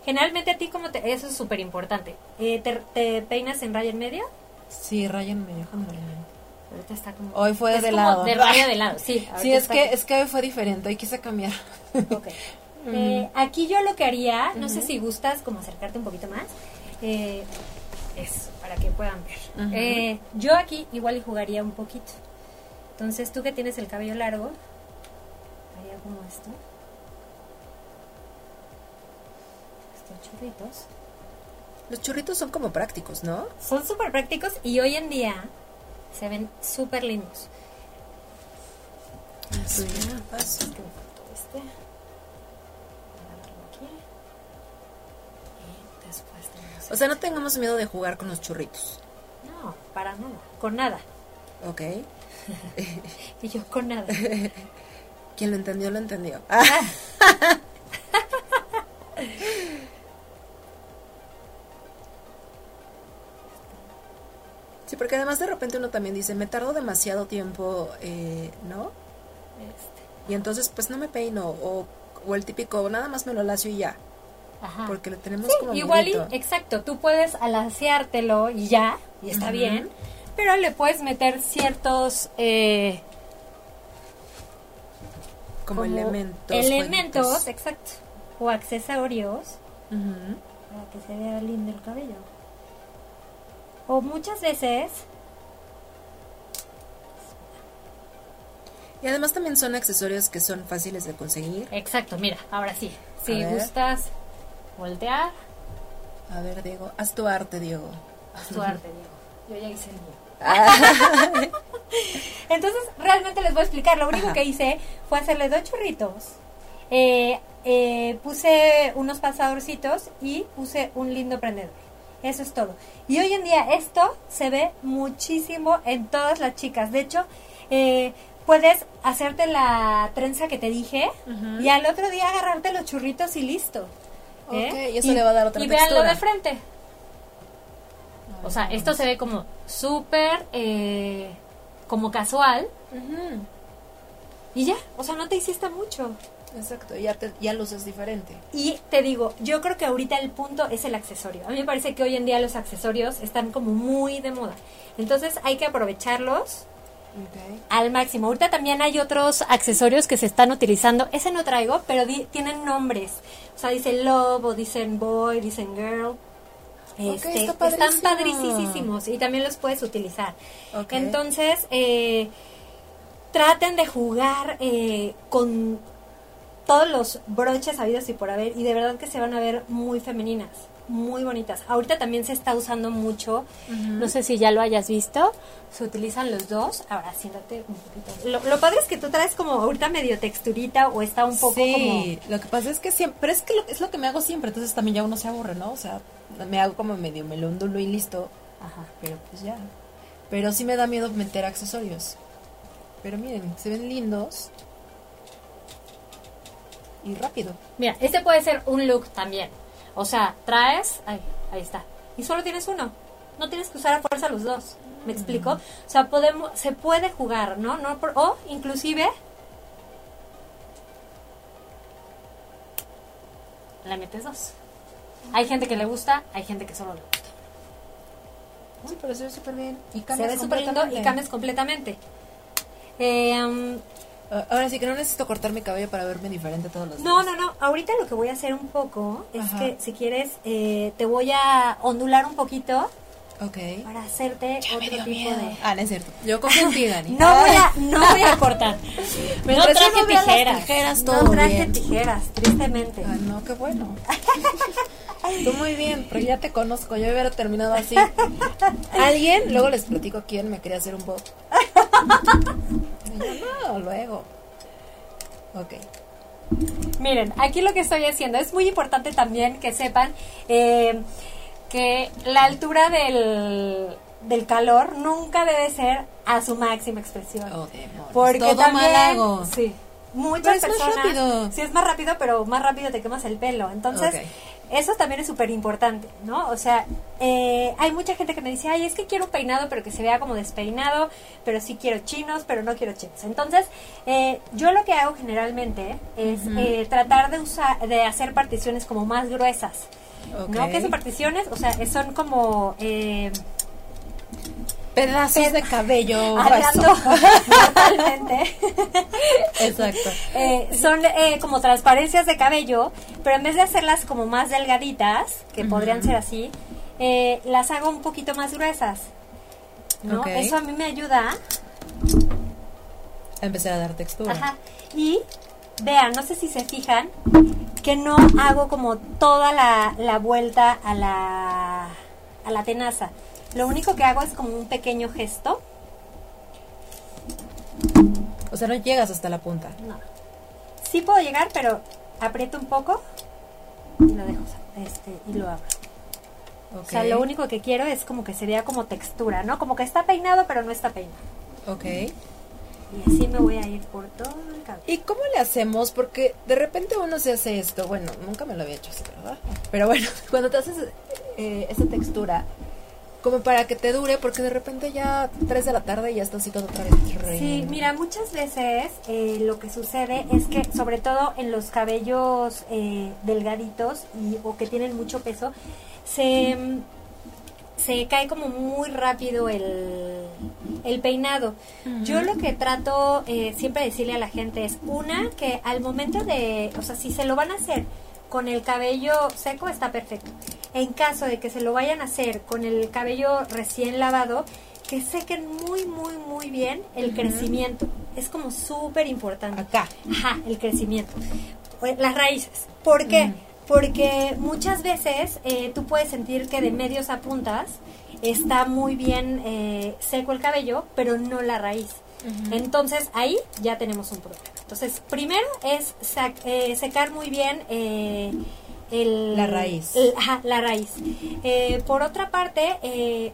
Generalmente a ti, como te, eso es súper importante. Eh, te, te peinas en raya en medio? Sí, rayan medio generalmente. Ahorita está como. Hoy fue es de como lado. De raya de lado, sí. (laughs) Sí, es está- que, es que hoy fue diferente, hoy quise cambiar. Ok. (laughs) Eh, aquí yo lo que haría, no sé si gustas como acercarte un poquito más. Eh, eso, para que puedan ver. Eh, yo aquí igual y jugaría un poquito. Entonces tú que tienes el cabello largo, haría como esto. Estos churritos. Los churritos son como prácticos, ¿no? Son súper prácticos y hoy en día se ven súper lindos. Me faltó este. O sea, no tengamos miedo de jugar con los churritos. No, para nada, con nada. Ok. (laughs) Y yo con nada. (laughs) Quien lo entendió, lo entendió. (laughs) Sí, porque además de repente uno también dice, me tardo demasiado tiempo, eh, ¿no? Este, Y entonces pues no me peino, o, o el típico, nada más me lo lacio y ya, ajá. porque lo tenemos Sí, como igual y, exacto, tú puedes alaciártelo y ya, y está bien, pero le puedes meter ciertos eh, como, elementos. elementos, exacto, o accesorios para que se vea lindo el cabello. O muchas veces Y además también son accesorios que son fáciles de conseguir. Exacto, mira, ahora sí. Si A ver. gustas voltear, A ver, Diego, haz tu arte, Diego. haz tu arte, Diego. Yo ya hice el mío. (laughs) Entonces, realmente les voy a explicar. Lo único Ajá. que hice fue hacerle dos churritos. Eh, eh, puse unos pasadorcitos y puse un lindo prendedor. Eso es todo. Y hoy en día esto se ve muchísimo en todas las chicas. De hecho, eh, puedes hacerte la trenza que te dije y al otro día agarrarte los churritos y listo. ¿eh? Y eso le va a dar otra Y textura. de frente. O sea, esto se ve como súper, eh, como casual. Y ya, o sea, no te hiciste mucho. Exacto, ya, te, ya luces diferente. Y te digo, yo creo que ahorita el punto es el accesorio. A mí me parece que hoy en día los accesorios están como muy de moda. Entonces hay que aprovecharlos al máximo. Ahorita también hay otros accesorios que se están utilizando. Ese no traigo, pero di- tienen nombres. O sea, dicen love o dicen boy, dicen girl. Este, está están padricísimos y también los puedes utilizar. Entonces, eh, traten de jugar eh, con todos los broches habidos y por haber y de verdad que se van a ver muy femeninas, muy bonitas. Ahorita también se está usando mucho, no sé si ya lo hayas visto, se utilizan los dos. Ahora siéntate un poquito. Lo, lo padre es que tú traes como ahorita medio texturita o está un poco sí, lo que pasa es que siempre, pero es que lo, es lo que me hago siempre, entonces también ya uno se aburre, ¿no? O sea, me hago como medio melóndulo y listo, como... Ajá. pero pues ya. Pero sí me da miedo meter accesorios. Pero miren, se ven lindos. Y rápido. Mira, este puede ser un look también. O sea, traes, ay, ahí está. Y solo tienes uno. No tienes que usar a fuerza los dos. ¿Me explico? O sea, podemos, se puede jugar, ¿no? no por- o inclusive le metes dos. Hay gente que le gusta, hay gente que solo le gusta. Sí, pero se ve súper bien. Y Se cambias ve lindo y completamente. cambias completamente. Eh, um, Ah, Ahora sí que no necesito cortar mi cabello para verme diferente todos los No, días. no, no. Ahorita lo que voy a hacer un poco es Ajá. que si quieres eh, te voy a ondular un poquito Ok. para hacerte Ya me otro dio tipo miedo. de. Ah, no es cierto. Yo confío en (laughs) ti, Dani. No voy a, (laughs) no voy a cortar. no traje tijeras. tijeras, no todo traje bien. tijeras, tristemente. Ah, no, qué bueno. (laughs) Tú muy bien, pero ya te conozco. Yo hubiera terminado así. Alguien, luego les platico quién me quería hacer un bob. No, luego. Ok. Miren, aquí lo que estoy haciendo es muy importante también que sepan eh, que la altura del, del calor nunca debe ser a su máxima expresión. Oh. Porque Todo también, sí, muchas Pero es más personas, rápido. sí es más rápido, pero más rápido te quemas el pelo. Entonces. Eso también es súper importante, ¿no? O sea, eh, hay mucha gente que me dice, ay, es que quiero un peinado, pero que se vea como despeinado, pero sí quiero chinos, pero no quiero chinos. Entonces, eh, yo lo que hago generalmente es eh, tratar de usar, de hacer particiones como más gruesas. ¿No? ¿Qué son particiones? O sea, son como... Pedazos de cabello (laughs) hablando (laughs) totalmente. Exacto. Eh, son eh, como transparencias de cabello, pero en vez de hacerlas como más delgaditas, que podrían ser así, eh, las hago un poquito más gruesas. ¿no? Eso a mí me ayuda. A empezar a dar textura. Ajá. Y vean, no sé si se fijan, que no hago como toda la, la vuelta a la, a la tenaza. Lo único que hago es como un pequeño gesto. O sea, no llegas hasta la punta. No. Sí puedo llegar, pero aprieto un poco y lo dejo este, y lo abro. O sea, lo único que quiero es como que se vea como textura, ¿no? Como que está peinado, pero no está peinado. Ok. Y así me voy a ir por todo el cabello. ¿Y cómo le hacemos? Porque de repente uno se hace esto. Bueno, nunca me lo había hecho así, ¿verdad? Pero bueno, (laughs) cuando te haces eh, esa textura, como para que te dure, porque de repente ya 3 de la tarde y ya está así todo otra vez. Sí, mira, muchas veces eh, lo que sucede es que, sobre todo en los cabellos eh, delgaditos y, o que tienen mucho peso, se, se cae como muy rápido el, el peinado. Yo lo que trato eh, siempre de decirle a la gente es, una, que al momento de, o sea, si se lo van a hacer con el cabello seco está perfecto. En caso de que se lo vayan a hacer con el cabello recién lavado, que sequen muy, muy, muy bien el crecimiento. es como súper importante. Acá. Ajá, el crecimiento. Pues, Las raíces. ¿Por qué? Porque muchas veces eh, tú puedes sentir que de medios a puntas está muy bien eh, seco el cabello, pero no la raíz. Entonces ahí ya tenemos un problema. Entonces, primero es eh, secar muy bien eh, el- La raíz. el- ajá, la raíz. Eh, por otra parte, eh,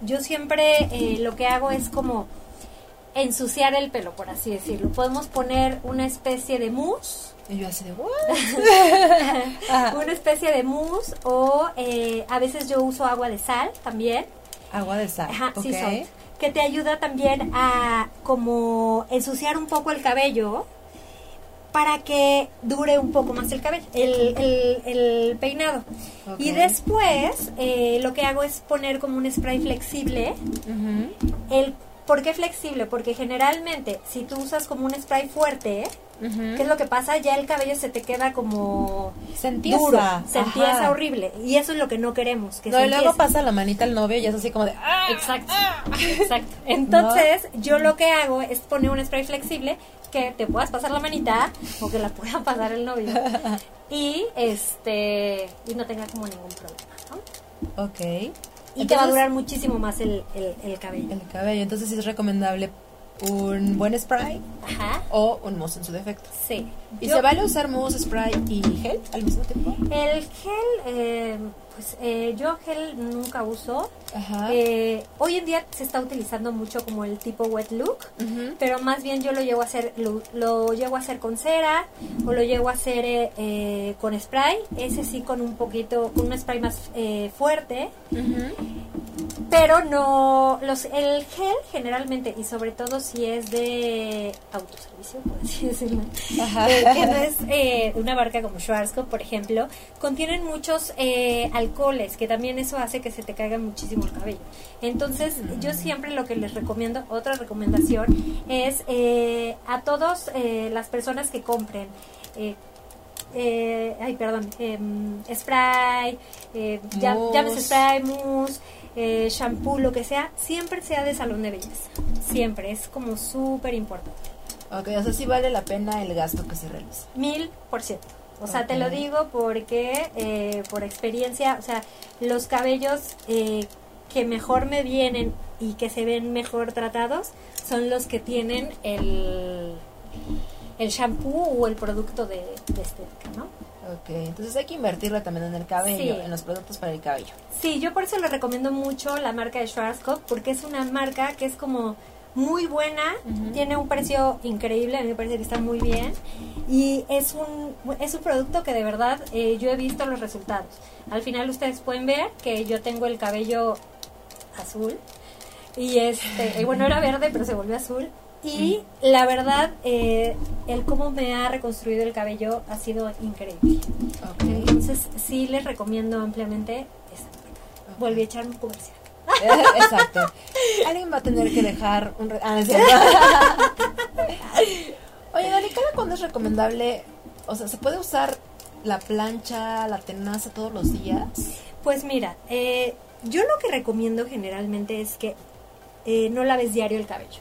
yo siempre eh, lo que hago es como ensuciar el pelo, por así decirlo. Podemos poner una especie de mousse, Y yo así de, (laughs) una especie de mousse o eh, a veces yo uso agua de sal también. Agua de sal. Ajá, sí, salt, que te ayuda también a como ensuciar un poco el cabello para que dure un poco más el cabello, el, el- el peinado. Y después eh, lo que hago es poner como un spray flexible. Ujú. El, ¿Por qué flexible? Porque generalmente si tú usas como un spray fuerte, Ujú. ¿qué es lo que pasa? Ya el cabello se te queda como Se empieza. duro, se Ajá. empieza horrible. Y eso es lo que no queremos, que No, se y luego pasa la manita al novio y es así como de, ¡ah! Exacto, (laughs) exacto. Entonces, yo lo que hago es poner un spray flexible que te puedas pasar la manita o que la pueda pasar el novio. (laughs) Y este y no tenga como ningún problema, ¿no? Ok. Y te va a durar muchísimo más el, el, el cabello. El cabello. Entonces sí es recomendable un buen spray Ajá. o un mousse en su defecto. Sí. ¿Y Yo- se vale usar mousse, spray y gel al mismo tiempo? El gel, eh, pues eh, yo gel nunca uso. Ajá. Eh, hoy en día se está utilizando mucho como el tipo wet look. Ujú. pero más bien yo lo llevo a hacer lo, lo llevo a hacer con cera o lo llevo a hacer eh, eh, con spray ese sí con un poquito con un spray más eh, fuerte Ujú. pero no los el gel generalmente y sobre todo si es de autoservicio por así decirlo Ajá. (laughs) que no es eh, una marca como Schwarzkopf por ejemplo contienen muchos eh, alcoholes que también eso hace que se te caiga muchísimo el cabello entonces yo siempre lo que les recomiendo otra recomendación es eh, a todos eh, las personas que compren eh, eh, ay, perdón, em, spray, eh, ya- llámese spray, mousse, shampoo, lo que sea, siempre sea de salón de belleza. Siempre, es como súper importante. Ok, o sea, sí vale la pena el gasto que se realiza. Mil por ciento. O sea, te lo digo porque eh, por experiencia, o sea, los cabellos eh, que mejor me vienen y que se ven mejor tratados son los que tienen el, el shampoo o el producto de, de estética, ¿no? Ok, entonces hay que invertirlo también en el cabello, Sí. en los productos para el cabello. Sí, yo por eso le recomiendo mucho la marca de Schwarzkopf porque es una marca que es como muy buena, tiene un precio increíble, a mí me parece que está muy bien y es un es un producto que de verdad eh, yo he visto los resultados. Al final ustedes pueden ver que yo tengo el cabello azul y este y bueno era verde pero se volvió azul y la verdad eh, el cómo me ha reconstruido el cabello ha sido increíble. Entonces sí les recomiendo ampliamente esta marca. Volví a echarme un comercial. (laughs) Exacto. Alguien va a tener que dejar un... re- Ah, es cierto. (laughs) Oye, Dani, ¿cada cuándo es recomendable? O sea, ¿se puede usar la plancha, la tenaza todos los días? Pues mira, eh, yo lo que recomiendo generalmente es que eh, no laves diario el cabello.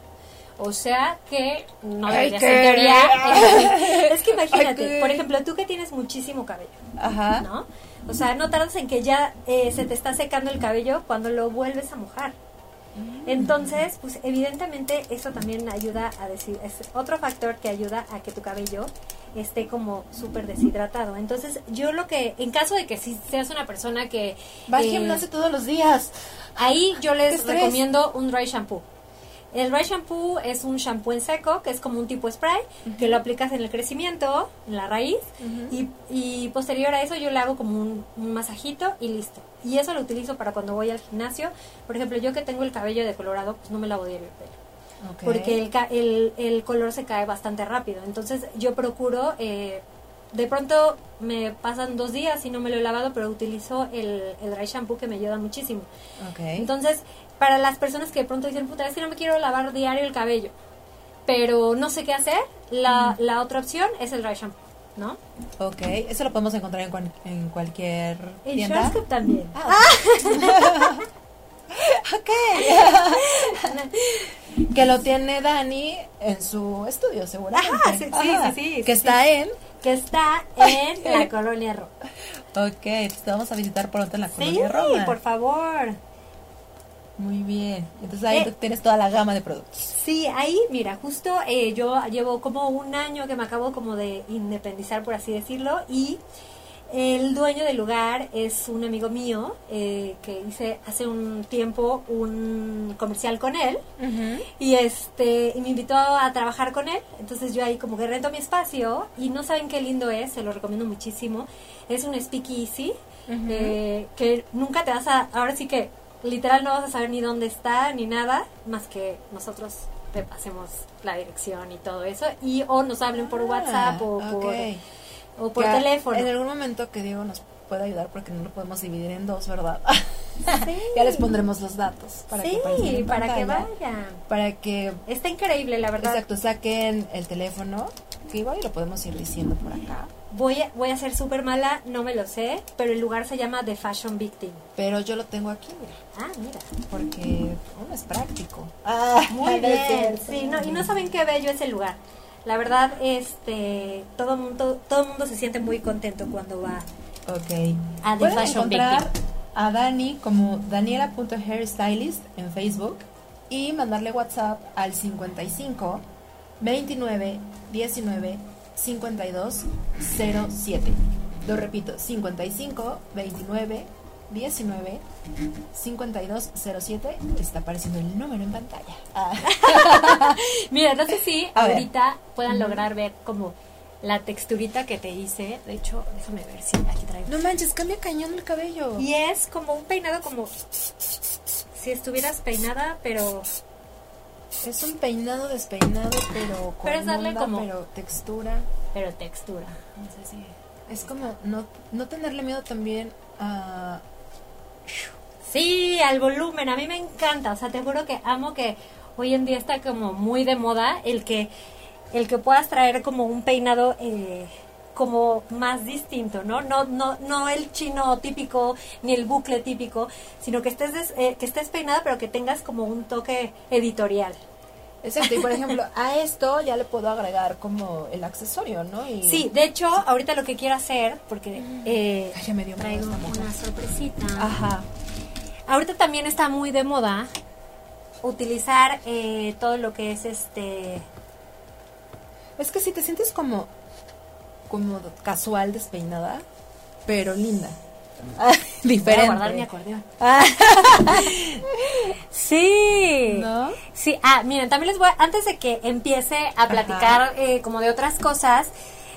O sea que no Ay, deberías ¿qué? en teoría. (laughs) es que Ay, imagínate, por ejemplo, tú que tienes muchísimo cabello, Ajá. ¿no? O sea, no tardas en que ya eh, se te está secando el cabello cuando lo vuelves a mojar. Entonces, pues evidentemente eso también ayuda a decir, es otro factor que ayuda a que tu cabello esté como súper deshidratado. Entonces, yo lo que, en caso de que si seas una persona que... Va al eh, gimnasio todos los días. Ahí yo les recomiendo un dry shampoo. El dry shampoo es un shampoo en seco, que es como un tipo spray, que lo aplicas en el crecimiento, en la raíz, y, y posterior a eso yo le hago como un, un masajito y listo. Y eso lo utilizo para cuando voy al gimnasio. Por ejemplo, yo que tengo el cabello decolorado, pues no me lavo diario el pelo porque el, ca- el, el color se cae bastante rápido. Entonces yo procuro, eh, de pronto me pasan dos días y no me lo he lavado, pero utilizo el, el dry shampoo que me ayuda muchísimo. Entonces, para las personas que de pronto dicen, puta, es que no me quiero lavar diario el cabello, pero no sé qué hacer, la, la otra opción es el dry shampoo, ¿no? ok. Eso lo podemos encontrar en, en cualquier En tienda. También. Ah, Ok. (laughs) (laughs) que lo tiene Dani en su estudio, seguramente. Ajá, sí, sí, Ajá. sí, sí, Que sí, está sí. en. Que está en la (laughs) colonia Roma. Ok, te vamos a visitar pronto en la Sí, colonia Roma. por favor. Muy bien. Entonces ahí Eh. tienes toda la gama de productos. Sí, ahí, mira, justo eh, yo llevo como un año que me acabo como de independizar, por así decirlo, y el dueño del lugar es un amigo mío eh, que hice hace un tiempo un comercial con él y este y me invitó a trabajar con él entonces yo ahí como que rento mi espacio y no saben qué lindo es se lo recomiendo muchísimo es un speakeasy eh, que nunca te vas a ahora sí que literal no vas a saber ni dónde está ni nada más que nosotros te pasemos la dirección y todo eso y o nos hablen por WhatsApp o Ah, por ok. o por Que teléfono En algún momento que Diego nos pueda ayudar porque no lo podemos dividir en dos, ¿verdad? (laughs) ya les pondremos los datos para que sí en para que vayan Para que, está increíble la verdad exacto, saquen el teléfono, que igual lo podemos ir diciendo por acá. Voy a, voy a ser súper mala, no me lo sé, pero el lugar se llama The Fashion Victim. Pero yo lo tengo aquí, mira, Ah, mira. porque uno es práctico. Ah, Muy bien. Sí, no, y no saben qué bello es el lugar. La verdad, este, todo mundo, todo mundo se siente muy contento cuando va. Ok. A The Pueden Fashion encontrar Victim. a Dani como daniela.hairstylist en Facebook y mandarle WhatsApp al 55 29 19 52 07. Lo repito, 55 29 19 52 07. Está apareciendo el número en pantalla. Ah. (laughs) Mira, no sé si A ver. ahorita puedan lograr ver como la texturita que te hice. De hecho, déjame ver si aquí traigo. No manches, cambia cañón el cabello. Y es como un peinado como si estuvieras peinada, pero Es un peinado despeinado, pero con Pero es darle onda, como- pero textura. pero textura. No sé si Es como no, no tenerle miedo también a... Sí, al volumen, a mí me encanta, o sea, te juro que amo que hoy en día está como muy de moda el que el que puedas traer como un peinado eh, como más distinto, ¿no? No no no el chino típico ni el bucle típico, sino que estés des- eh, que estés peinada pero que tengas como un toque editorial. Exacto, y por (laughs) ejemplo, a esto ya le puedo agregar como el accesorio, ¿no? Y... Sí, de hecho, ahorita lo que quiero hacer porque eh, Ay, ya me dio miedo traigo una sorpresita. Ajá. Ahorita también está muy de moda utilizar eh, todo lo que es este Es que si te sientes como, como casual despeinada, pero linda. (laughs) Voy a guardar mi acordeón. (laughs) sí. ¿No? Sí, ah, miren, también les voy a- antes de que empiece a platicar eh, como de otras cosas,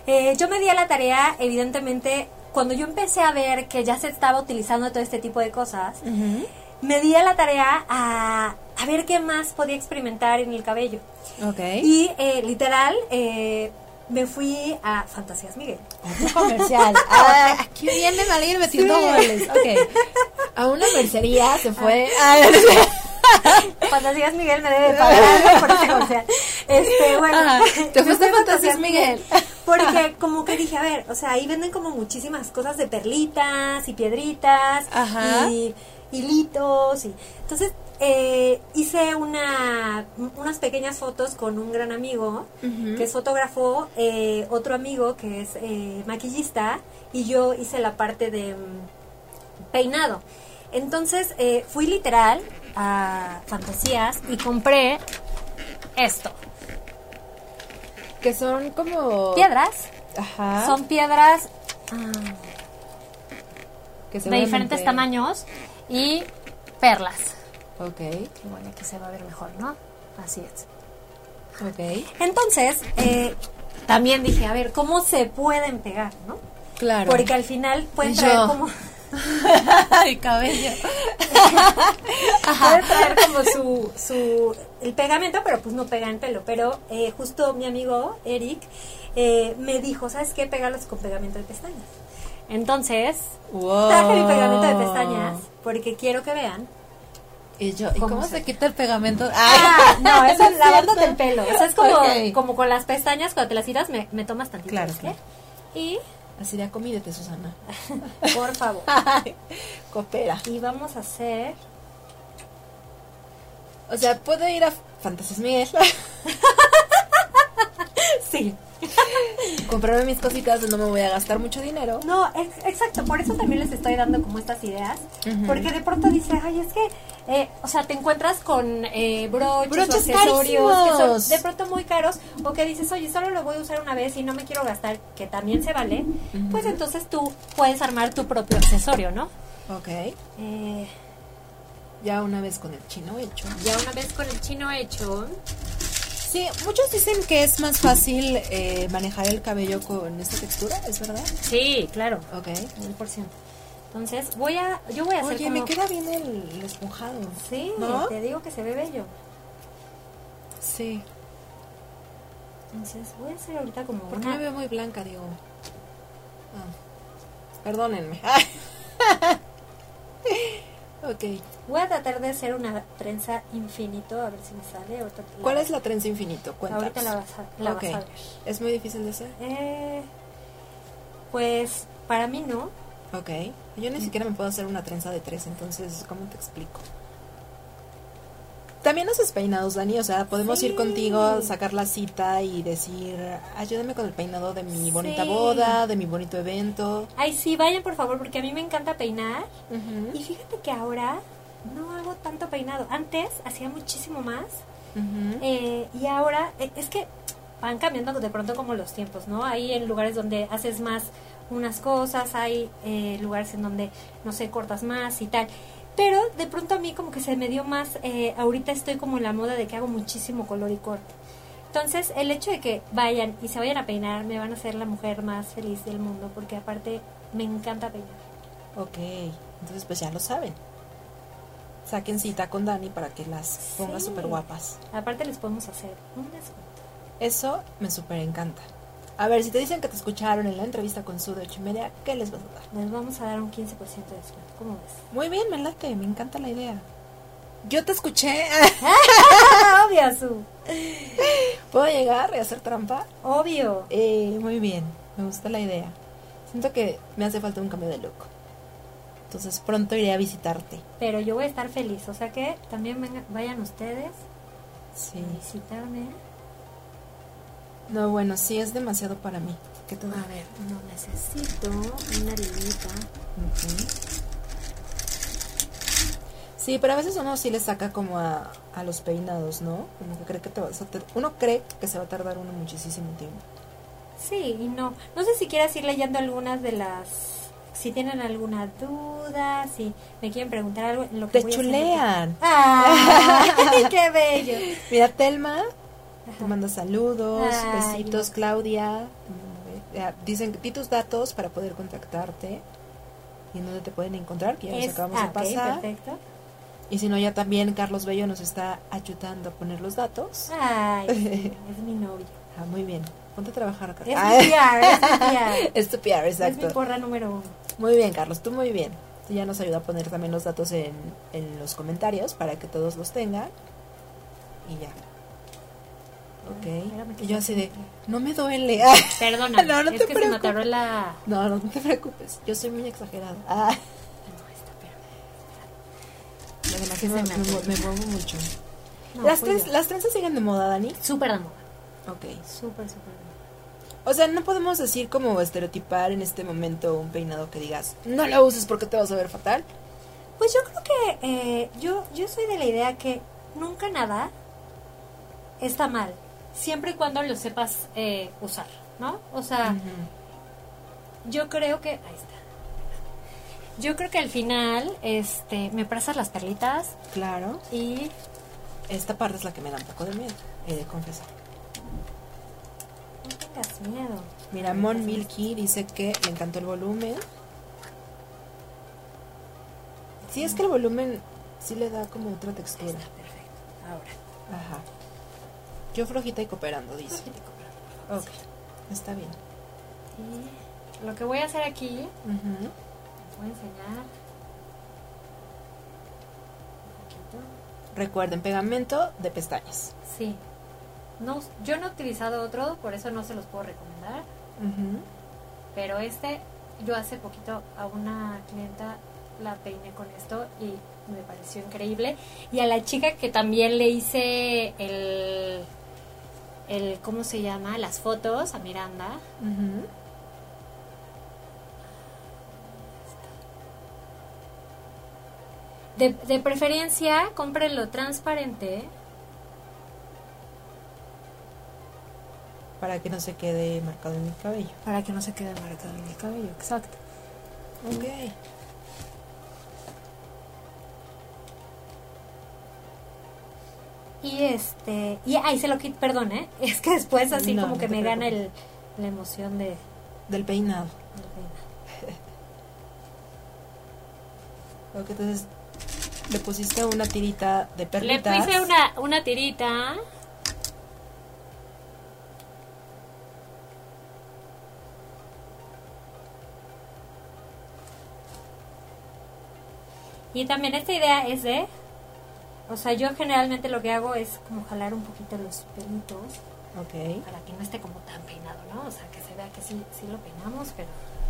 eh, yo me di a la tarea, evidentemente, cuando yo empecé a ver que ya se estaba utilizando todo este tipo de cosas, me di a la tarea a, a ver qué más podía experimentar en el cabello. Ok. Y eh, literal, eh, me fui a Fantasías Miguel. Otro comercial. (laughs) Ah, aquí viene Malir metiendo Sí. goles. Ok. A una mercería se fue. (laughs) Fantasías Miguel me debe pagar por ese comercial. Este, bueno. (laughs) Te fuiste fui a Fantasías Miguel. Porque como que dije, a ver, o sea, ahí venden como muchísimas cosas de perlitas y piedritas Ajá. y hilitos y entonces eh, hice una unas pequeñas fotos con un gran amigo que es fotógrafo, eh, otro amigo que es eh, maquillista y yo hice la parte de mm, peinado. Entonces eh, fui literal a Fantasías y compré esto. Que son como. Piedras. Ajá. Son piedras ah, que de diferentes tamaños y perlas. Ok. Y bueno, aquí se va a ver mejor, ¿no? Así es. Ok. Entonces, eh, también dije, a ver, ¿cómo se pueden pegar, no? Claro. Porque al final pueden Yo. traer como... (laughs) Ay, cabello. (laughs) puede traer como su, su el pegamento, pero pues no pega en pelo. Pero eh, justo mi amigo Eric eh, me dijo, ¿sabes qué? Pégalos con pegamento de pestañas. Entonces, Wow. traje mi pegamento de pestañas porque quiero que vean. Y yo, ¿y ¿Cómo cómo, se- se quita el pegamento? Ah, no, eso (laughs) es es lavándote el pelo. Eso es como, como con las pestañas, cuando te las tiras, me, me tomas tantito. Claro. Y, Así de acomídete, Susana. (laughs) por favor. (laughs) Ay, coopera. Y vamos a hacer O sea, puedo ir a Fantasías Miguel, Sí. comprarme mis cositas, no me voy a gastar mucho dinero. No, ex- exacto, por eso también les estoy dando como estas ideas, porque de pronto dices, ay, es que, eh, o sea, te encuentras con eh, broches, Broches o accesorios que son de pronto muy caros, o que dices, oye, solo lo voy a usar una vez y no me quiero gastar, que también se vale, pues entonces tú puedes armar tu propio accesorio, ¿no? Ok. Eh, Ya una vez con el chino hecho. ya una vez con el chino hecho, Sí, muchos dicen que es más fácil eh, manejar el cabello con esta textura, ¿es verdad? sí, claro, Ok. mil por ciento. Entonces, voy a, yo voy a hacer Oye, como... me queda bien el, el esponjado. Sí, ¿No? te digo que se ve bello. Sí. Entonces, voy a hacer ahorita como Porque una... me veo muy blanca, digo. Ah, perdónenme. (laughs) ok. Voy a tratar de hacer una trenza infinito, a ver si me sale. La- ¿Cuál es la trenza infinito? Cuéntanos. Ahorita la vas a, la vas a ver. ¿Es muy difícil de hacer? Eh, pues para mí no. Ok. Yo ni siquiera me puedo hacer una trenza de tres, entonces, ¿cómo te explico? También haces peinados, Dani, o sea, podemos Sí. ir contigo, sacar la cita y decir, ayúdame con el peinado de mi bonita Sí. boda, de mi bonito evento. Ay, sí, vayan por favor, porque a mí me encanta peinar. Y fíjate que ahora no hago tanto peinado. Antes hacía muchísimo más. Eh, y ahora eh, es que van cambiando de pronto como los tiempos, ¿no? Hay en lugares donde haces más unas cosas, hay eh, lugares en donde, no sé, cortas más y tal. Pero de pronto a mí como que se me dio más, eh, ahorita estoy como en la moda de que hago muchísimo color y corte. Entonces, el hecho de que vayan y se vayan a peinar me van a hacer la mujer más feliz del mundo, porque aparte me encanta peinar. Ok, entonces pues ya lo saben. Saquen cita con Dani para que las ponga Sí. súper guapas. Aparte les podemos hacer un descuento. Eso me súper encanta. A ver, si te dicen que te escucharon en la entrevista con Su de ocho y media, ¿qué les vas a dar? Les vamos a dar un 15% de descuento. ¿Cómo ves? Muy bien, me late, me encanta la idea. Yo te escuché. (laughs) Obvio, Su. ¿Puedo llegar y hacer trampa? Obvio. Eh, muy bien, me gusta la idea. Siento que me hace falta un cambio de look. Entonces pronto iré a visitarte. Pero yo voy a estar feliz. O sea que también vengan- vayan ustedes Sí. a visitarme. No, bueno, sí es demasiado para mí. ¿Qué te A ver, no necesito una liguita. Ujú. Sí, pero a veces uno sí le saca como a, a los peinados, ¿no? Como que cree que te vas a uno cree que se va a tardar uno muchísimo tiempo. Sí, y no. No sé si quieras ir leyendo algunas de las. Si tienen alguna duda, si me quieren preguntar algo. Lo que Te voy chulean. ¡Ay, (laughs) qué (laughs) bello! Mira, Telma te Ajá. manda saludos, Ay, besitos, no. Claudia. Eh, Dicen que di tus datos para poder contactarte y en dónde te pueden encontrar, que ya nos acabamos ah, de pasar. perfecto. Y si no, ya también Carlos Bello nos está ayudando a poner los datos. Ay, (laughs) es mi novio. Ah, muy bien. Ponte a trabajar, Carlos. Es Ah, mi PR, es mi PR. (laughs) es tu PR, Es mi exacto. porra número uno. Muy bien, Carlos, tú muy bien. Tú ya nos ayuda a poner también los datos en, en los comentarios para que todos los tengan. Y ya. Ok. Y yo así de, no me duele. (laughs) Perdóname, No, no es te que se me preocupes. la... no, no te preocupes. Yo soy muy exagerada. Ah, No, Sí, que me, me muevo mucho. No, las, trens- yo. las trenzas siguen de moda, Dani. Súper de moda. Ok. Súper, súper de moda. O sea, no podemos decir como estereotipar en este momento un peinado que digas, no lo uses porque te vas a ver fatal. Pues yo creo que eh, yo, yo soy de la idea que nunca nada está mal, siempre y cuando lo sepas eh, usar, ¿no? O sea, yo creo que... Ahí está. Yo creo que al final, este, me prestas las perlitas Claro. y... Esta parte es la que me da un poco de miedo, he de confesar. No tengas miedo. Mira, Mon Milky dice que le encantó el volumen. Sí, es que el volumen sí le da como otra textura. Perfecto. Ahora. Ajá. Yo flojita y cooperando, dice. Ok, está bien. Y lo que voy a hacer aquí, les Ujú. voy a enseñar un poquito. Recuerden, pegamento de pestañas. Sí. No, yo no he utilizado otro, por eso no se los puedo recomendar. Pero este, yo hace poquito a una clienta la peiné con esto y me pareció increíble. Y a la chica que también le hice el, el ¿cómo se llama? Las fotos, a Miranda. de, de preferencia, cómprenlo transparente. Para que no se quede marcado en el cabello. Para que no se quede marcado en el cabello, exacto. Ok. Y este, y ahí se lo quito, perdón, ¿eh? (laughs) Es que después así No, como que me gana el, la emoción de, Del peinado. del peinado. (laughs) Ok, entonces le pusiste una tirita de Le perlitas. puse una, una tirita. Y también esta idea es de, o sea, yo generalmente lo que hago es como jalar un poquito los pelitos Ok, para que no esté como tan peinado, ¿no? O sea, que se vea que sí, sí lo peinamos, pero,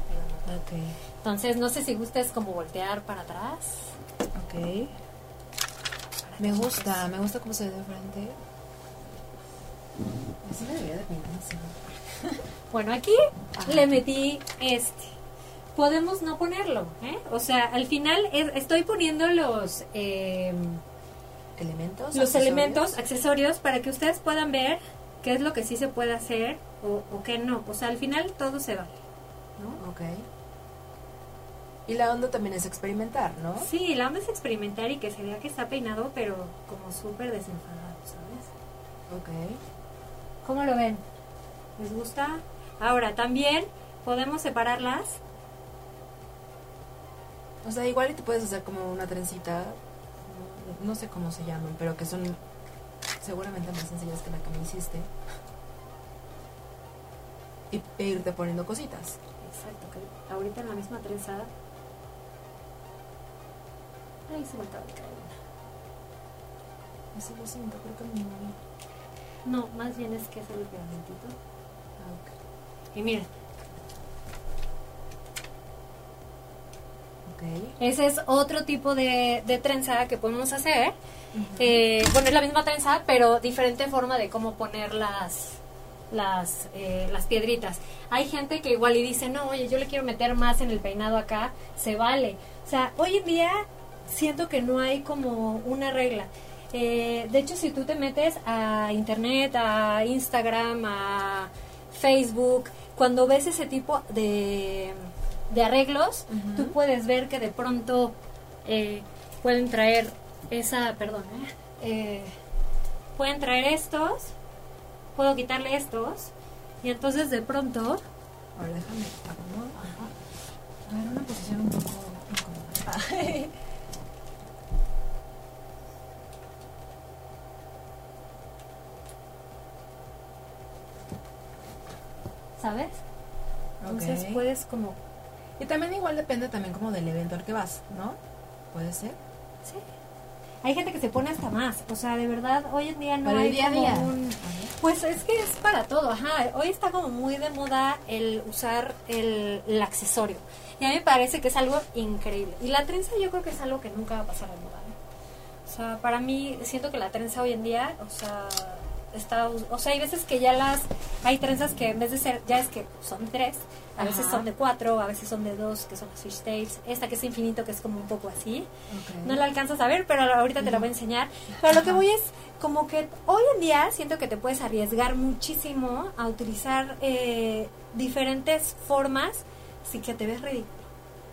pero no. ok, Entonces, no sé si gustes como voltear para atrás. ok. para Me gusta, me gusta cómo se ve de frente. Así me debería de peinar así. (laughs) Bueno, aquí le metí este. Podemos no ponerlo, ¿eh? O sea, al final es- estoy poniendo los eh, ¿Elementos? los accesorios? elementos, accesorios, para que ustedes puedan ver qué es lo que sí se puede hacer o, o qué no. O sea, al final todo se vale, ¿no? Ok. Y la onda también es experimentar, ¿no? Sí, la onda es experimentar y que se vea que está peinado, pero como súper desenfadado, ¿sabes? Ok. ¿Cómo lo ven? ¿Les gusta? Ahora, también podemos separarlas O sea, igual y te puedes hacer como una trencita, no, sé cómo se llaman, pero que son seguramente más sencillas que la que me hiciste. Y e irte poniendo cositas. Exacto, que ahorita en la misma trenza. Ahí se me acaba de caer una. Eso lo siento, creo que me moví. No, más bien es que es el pegamentito. Ah, Y miren, ese es otro tipo de, de trenza que podemos hacer. Eh, bueno, es la misma trenza, pero diferente forma de cómo poner las, las, eh, las piedritas. Hay gente que igual y dice, no, oye, yo le quiero meter más en el peinado acá, se vale. O sea, hoy en día siento que no hay como una regla. Eh, de hecho, si tú te metes a internet, a Instagram, a Facebook, cuando ves ese tipo de, de arreglos, tú puedes ver que de pronto eh, pueden traer esa, perdón, ¿eh? Eh, pueden traer estos, puedo quitarle estos, y entonces de pronto, Ahora déjame acomodo. A ver, una posición un poco incómoda. ¿sabes? Entonces puedes como, Y también igual depende también como del evento al que vas, ¿no? Puede ser. sí. Hay gente que se pone hasta más, o sea, de verdad, hoy en día no Para el hay día como día. un... Pues es que es para todo, ajá. Hoy está como muy de moda el usar el, el accesorio. Y a mí me parece que es algo increíble. Y la trenza yo creo que es algo que nunca va a pasar de moda. ¿eh? O sea, para mí siento que la trenza hoy en día, o sea, está... O sea, hay veces que ya las... Hay trenzas que en vez de ser, ya es que son de tres, a veces son de cuatro, a veces son de dos, que son las fishtails. Esta que es infinito, que es como un poco así. No la alcanzas a ver, pero ahorita te la voy a enseñar. Pero lo que voy es como que hoy en día siento que te puedes arriesgar muchísimo a utilizar eh, diferentes formas sin que te veas ridículo,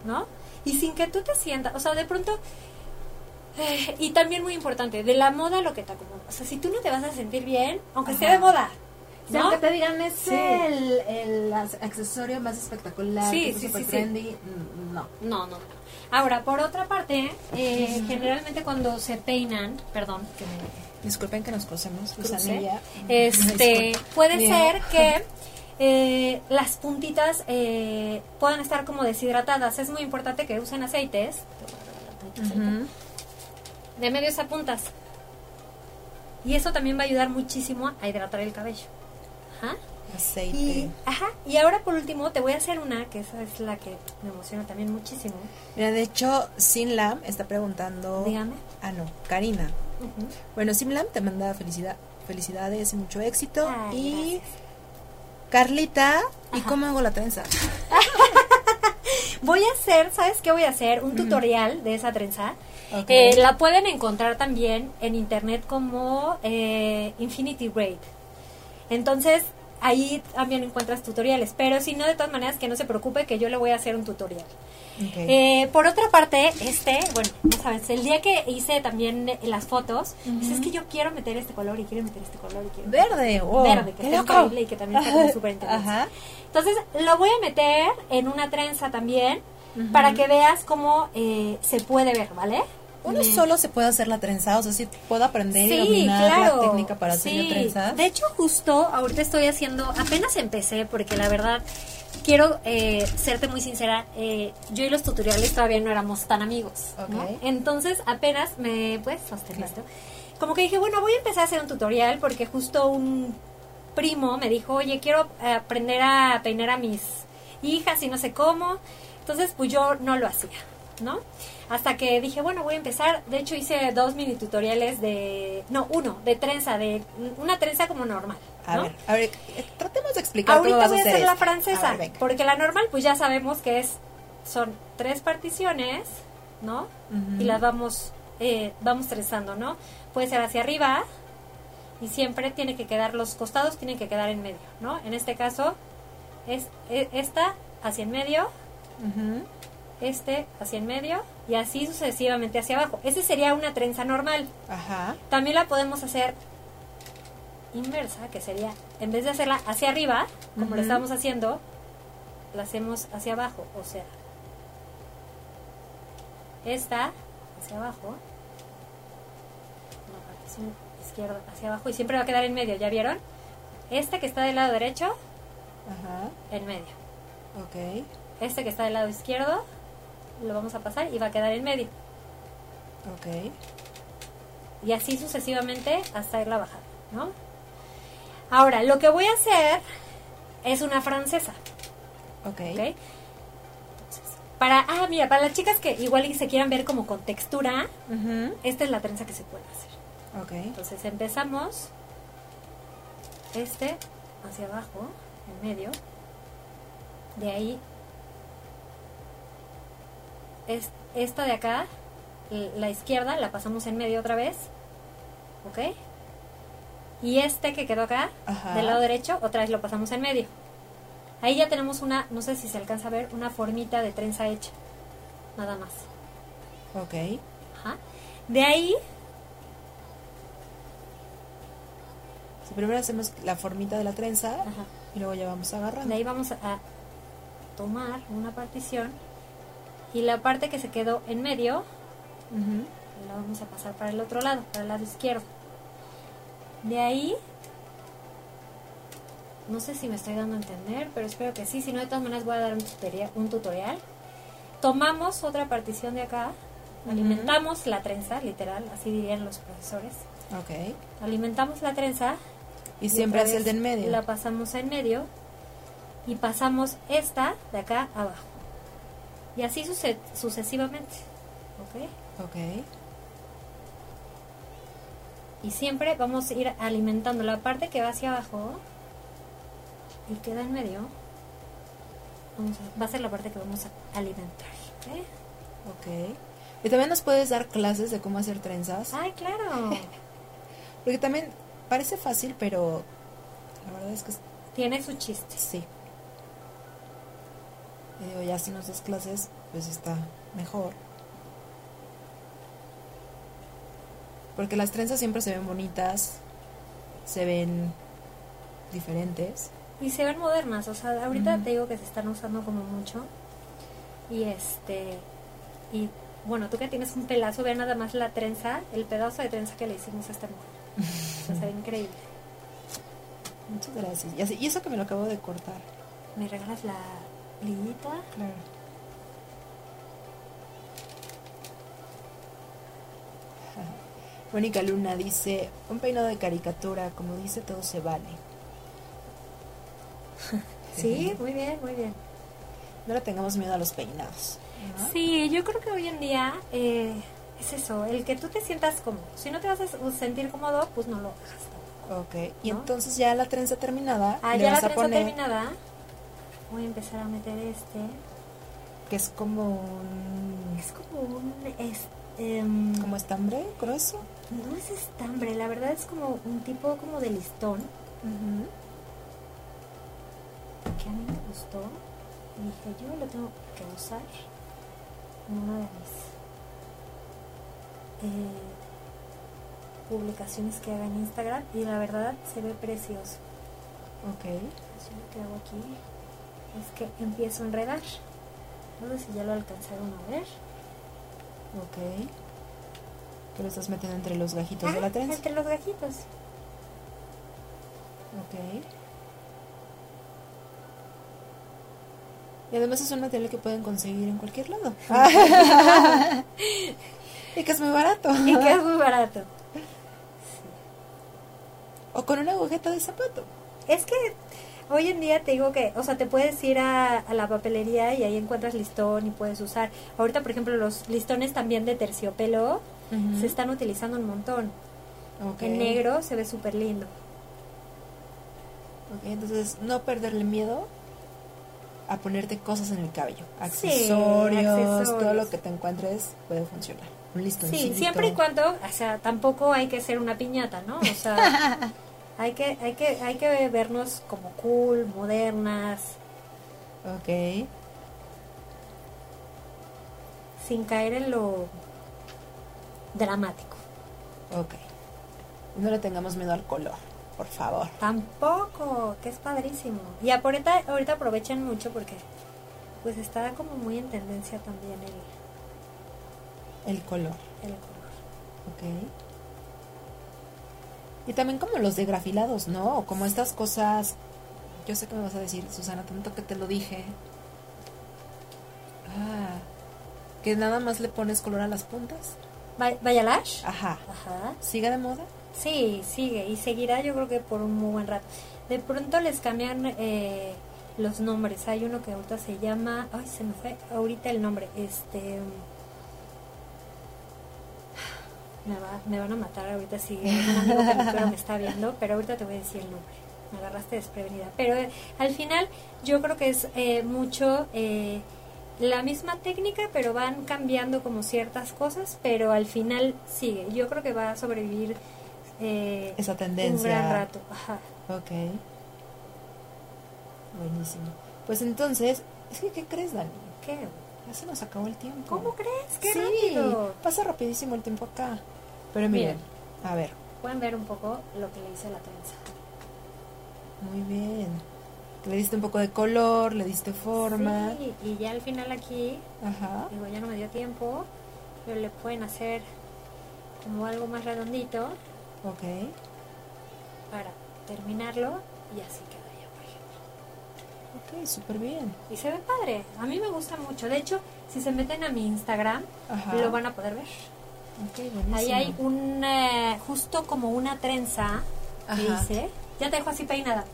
¿no? Y sin que tú te sientas, o sea, de pronto... eh, y también muy importante, de la moda lo que te acomoda. O sea, si tú no te vas a sentir bien, aunque Ajá. esté de moda, O sea, ¿no? aunque te digan, es Sí. el, el accesorio más espectacular, Sí, sí, sí. trendy, mm, no. No, no, no. Ahora, por otra parte, eh, generalmente cuando se peinan, perdón, que me Disculpen que nos cosemos. Este, puede Bien. ser (laughs) que eh, las puntitas eh, puedan estar como deshidratadas. Es muy importante que usen aceites Ujú. De medios a puntas. Y eso también va a ayudar muchísimo a hidratar el cabello. Ajá. Aceite. Y, ajá, y ahora por último te voy a hacer una, que esa es la que me emociona también muchísimo. Mira, de hecho, Sinlam está preguntando. Dígame. Ah, no, Karina. Ujú. Bueno, Simlam te manda felicidad, felicidades y mucho éxito. Ay, y gracias. Carlita, ¿y Ajá. cómo hago la trenza? (laughs) Voy a hacer, ¿sabes qué voy a hacer? Un tutorial de esa trenza. Ok. Eh, la pueden encontrar también en internet como eh, Infinity Braid. Entonces, ahí también encuentras tutoriales. Pero si no, de todas maneras, que no se preocupe que yo le voy a hacer un tutorial. Eh, por otra parte, este, bueno, ya sabes, el día que hice también las fotos, pues es que yo quiero meter este color y quiero meter este color y quiero Verde, wow. verde, que está loco. increíble y que también está súper (laughs) interesante. Entonces, lo voy a meter en una trenza también para que veas cómo eh, se puede ver, ¿vale? Uno Me- solo se puede hacer la trenza, o sea, si puedo aprender y Sí, dominar claro. la técnica para hacer Sí. trenzas. De hecho, justo ahorita estoy haciendo, apenas empecé, porque la verdad, quiero eh, serte muy sincera, eh, yo y los tutoriales todavía no éramos tan amigos. Entonces, apenas me sostener esto. Como que dije, bueno, voy a empezar a hacer un tutorial porque justo un primo me dijo, oye, quiero eh, aprender a peinar a mis hijas y no sé cómo. Entonces, pues yo no lo hacía, ¿no? Hasta que dije, bueno, voy a empezar. De hecho, hice dos mini tutoriales de, no, uno, de trenza, de una trenza como normal. A ver, a ver, tratemos de explicar cómo Ahorita vas voy a hacer la francesa, ver, porque la normal, pues ya sabemos que es, son tres particiones, ¿no? Y las vamos, eh, vamos trenzando, ¿no? Puede ser hacia arriba y siempre tiene que quedar, los costados tienen que quedar en medio, ¿no? En este caso, es e- esta hacia en medio, Ujú. Este hacia en medio y así sucesivamente hacia abajo. Ese sería una trenza normal. Ajá. También la podemos hacer inversa, que sería, en vez de hacerla hacia arriba, como lo estamos haciendo, la hacemos hacia abajo, o sea, esta hacia abajo, izquierda hacia abajo y siempre va a quedar en medio, ¿ya vieron? Esta que está del lado derecho, Ajá. en medio. Ok. Este que está del lado izquierdo, lo vamos a pasar y va a quedar en medio. Ok. y así sucesivamente hasta irla bajando, ¿no? Ahora, lo que voy a hacer es una francesa, Ok. ¿ok? Entonces, para, ah, mira, para las chicas que igual y se quieran ver como con textura, esta es la trenza que se puede hacer. Ok. Entonces empezamos este hacia abajo, en medio, de ahí, es, esta de acá, la izquierda, la pasamos en medio otra vez, ¿ok? Y este que quedó acá, Ajá. del lado derecho, otra vez lo pasamos en medio. Ahí ya tenemos una, no sé si se alcanza a ver, una formita de trenza hecha, nada más. Ok. Ajá. De ahí Si primero hacemos la formita de la trenza Ajá. y luego ya vamos agarrando. De ahí vamos a tomar una partición y la parte que se quedó en medio la vamos a pasar para el otro lado, para el lado izquierdo. De ahí, no sé si me estoy dando a entender, pero espero que sí, si no de todas maneras voy a dar un tutorial. Un tutorial. Tomamos otra partición de acá, alimentamos la trenza, literal, así dirían los profesores. Ok. Alimentamos la trenza Y siempre otra hacia el de en medio. La pasamos en medio y pasamos esta de acá abajo. Y así suce- sucesivamente. ¿Ok? Ok. Y siempre vamos a ir alimentando la parte que va hacia abajo y queda en medio. Vamos a- va a ser la parte que vamos a alimentar. ¿ok? Ok. Y también nos puedes dar clases de cómo hacer trenzas. Ay, claro. (laughs) Porque también parece fácil, pero la verdad es que Tiene su chiste. sí. Digo, ya si nos das clases, pues está mejor. Porque las trenzas siempre se ven bonitas, se ven diferentes. Y se ven modernas, o sea, ahorita te digo que se están usando como mucho. Y este, y bueno, tú que tienes un pelazo, ve nada más la trenza, el pedazo de trenza que le hicimos a esta mujer. O sea, se ve (laughs) increíble. Muchas gracias. Y eso que me lo acabo de cortar. ¿Me regalas la liguita? Claro. (laughs) Mónica Luna dice, un peinado de caricatura, como dice, todo se vale. (laughs) Sí, muy bien, muy bien. No le tengamos miedo a los peinados. ¿no? Sí, yo creo que hoy en día eh, es eso, el que tú te sientas cómodo. Si no te vas a sentir cómodo, pues no lo hagas. Ok, y ¿No? entonces ya la trenza terminada, Ah, le ya la vas a poner terminada. Voy a empezar a meter este. que es como un Es como un... Es, em, como estambre grueso. no es estambre, la verdad es como un tipo como de listón que a mí me gustó. Y dije, yo lo tengo que usar en una de mis eh, publicaciones que haga en Instagram y la verdad se ve precioso. Ok. Así lo que hago aquí es que empiezo a enredar. No sé si ya lo alcanzaron a ver. Ok. Que lo estás metiendo entre los gajitos de la trenza. Entre los gajitos. Ok. Y además es un material que pueden conseguir en cualquier lado. (laughs) (laughs) y que es muy barato. Y que es muy barato. O con una agujeta de zapato. Es que hoy en día te digo que, o sea, te puedes ir a, a la papelería y ahí encuentras listón y puedes usar. Ahorita, por ejemplo, los listones también de terciopelo se están utilizando un montón. Ok. En negro se ve súper lindo. Ok, entonces no perderle miedo a ponerte cosas en el cabello. Sí, accesorios. todo lo que te encuentres puede funcionar. Un listoncito. Sí, siempre y cuando, o sea, tampoco hay que ser una piñata, ¿no? O sea, (laughs) hay que, hay que, hay que vernos como cool, modernas, Ok. sin caer en lo dramático. Ok. No le tengamos miedo al color, por favor. Tampoco, que es padrísimo. Y ahorita, ahorita aprovechen mucho porque pues está como muy en tendencia también el, El color. el color. Ok. Y también como los de grafilados, ¿no? O como estas cosas. Yo sé que me vas a decir, Susana, tanto que te lo dije. Ah. Que nada más le pones color a las puntas. Va- ¿Vaya Lash? Ajá. Ajá. ¿Sigue de moda? Sí, sigue y seguirá yo creo que por un muy buen rato. De pronto les cambian eh, los nombres. Hay uno que ahorita se llama, ay, se me fue ahorita el nombre. Este me, va- me van a matar ahorita si un amigo que me, está viendo, pero ahorita te voy a decir el nombre. Me agarraste desprevenida. Pero eh, al final yo creo que es eh, mucho eh, la misma técnica, pero van cambiando como ciertas cosas, pero al final sigue. Yo creo que va a sobrevivir eh, Esa un tendencia. gran rato. Ajá. Ok. Buenísimo. Pues entonces, es que, ¿qué crees, Dani? ¿Qué? Ya se nos acabó el tiempo. ¿Cómo crees? ¡Qué sí, rápido! pasa rapidísimo el tiempo acá. Pero miren, a ver, Pueden ver un poco lo que le hice a la trenza. muy bien. Le diste un poco de color, le diste forma. Sí, y ya al final aquí, Ajá. digo, ya no me dio tiempo, pero le pueden hacer como algo más redondito Ok. para terminarlo y así queda ya, por ejemplo. Ok, súper bien. Y se ve padre, a mí me gusta mucho. De hecho, si se meten a mi Instagram, Ajá. lo van a poder ver. Ahí hay un, eh, justo como una trenza que Ajá. hice. Ya te dejo así peinada. (laughs)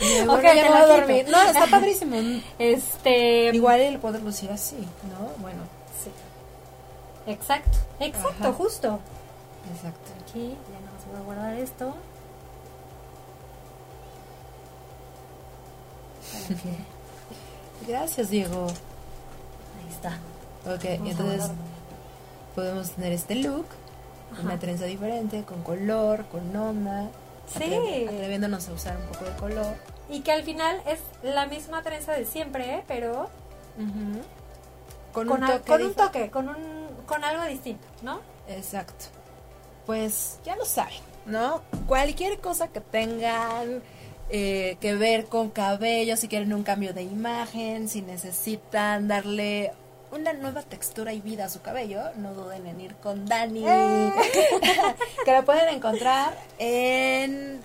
Bueno, te ya la voy a dormir. No, está (laughs) padrísimo. Este. Igual el poder lucir así, ¿no? Bueno, Sí. Exacto, exacto, Ajá. justo. exacto. Aquí, ya más voy a guardar esto. Que- Gracias, Diego. Ahí está. Ok, Vamos entonces. Podemos tener este look, Ajá. una trenza diferente, con color, con onda. Sí. atreve- atreviéndonos a usar un poco de color. Y que al final es la misma trenza de siempre, ¿eh? pero Con, con, un toque. con un toque, con, un, con algo distinto, ¿no? Exacto. Pues ya lo saben, ¿no? Cualquier cosa que tengan eh, que ver con cabello, si quieren un cambio de imagen, si necesitan darle una nueva textura y vida a su cabello, no duden en ir con Dani. (laughs) que la pueden encontrar en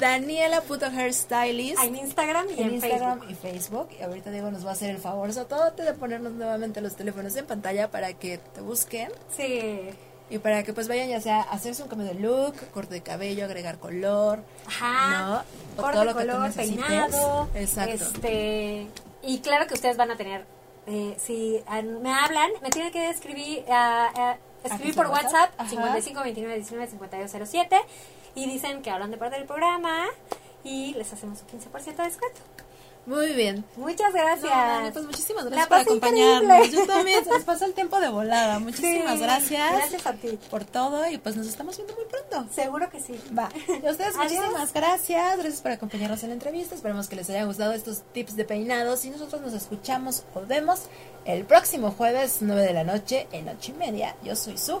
Daniela.hairstylist. En Instagram y en en, Instagram Facebook. y Facebook. Y ahorita Diego nos va a hacer el favor, todo de ponernos nuevamente los teléfonos en pantalla para que te busquen. Sí. Y para que pues vayan ya sea a hacerse un cambio de look, corte de cabello, agregar color, Ajá. ¿no? O Corte, todo lo que tú color, peinado. Exacto. Este, y claro que ustedes van a tener, eh, si me hablan, me tienen que escribir, ah, ah, escribir ¿A por WhatsApp, Ajá. 55 29 19 52 07, y dicen que hablan de parte del programa y les hacemos un 15% de descuento. Muy bien. Muchas gracias. No, Dani, pues muchísimas gracias por acompañarnos. increíble. Yo también, se nos pasó el tiempo de volada. Muchísimas Sí, gracias. Gracias a ti. por todo y pues nos estamos viendo muy pronto. Seguro que sí. Va. Y a (laughs) ustedes muchísimas gracias. Gracias por acompañarnos en la entrevista. Esperemos que les haya gustado estos tips de peinados y nosotros nos escuchamos o vemos el próximo jueves 9 de la noche en ocho y media. Yo soy Su.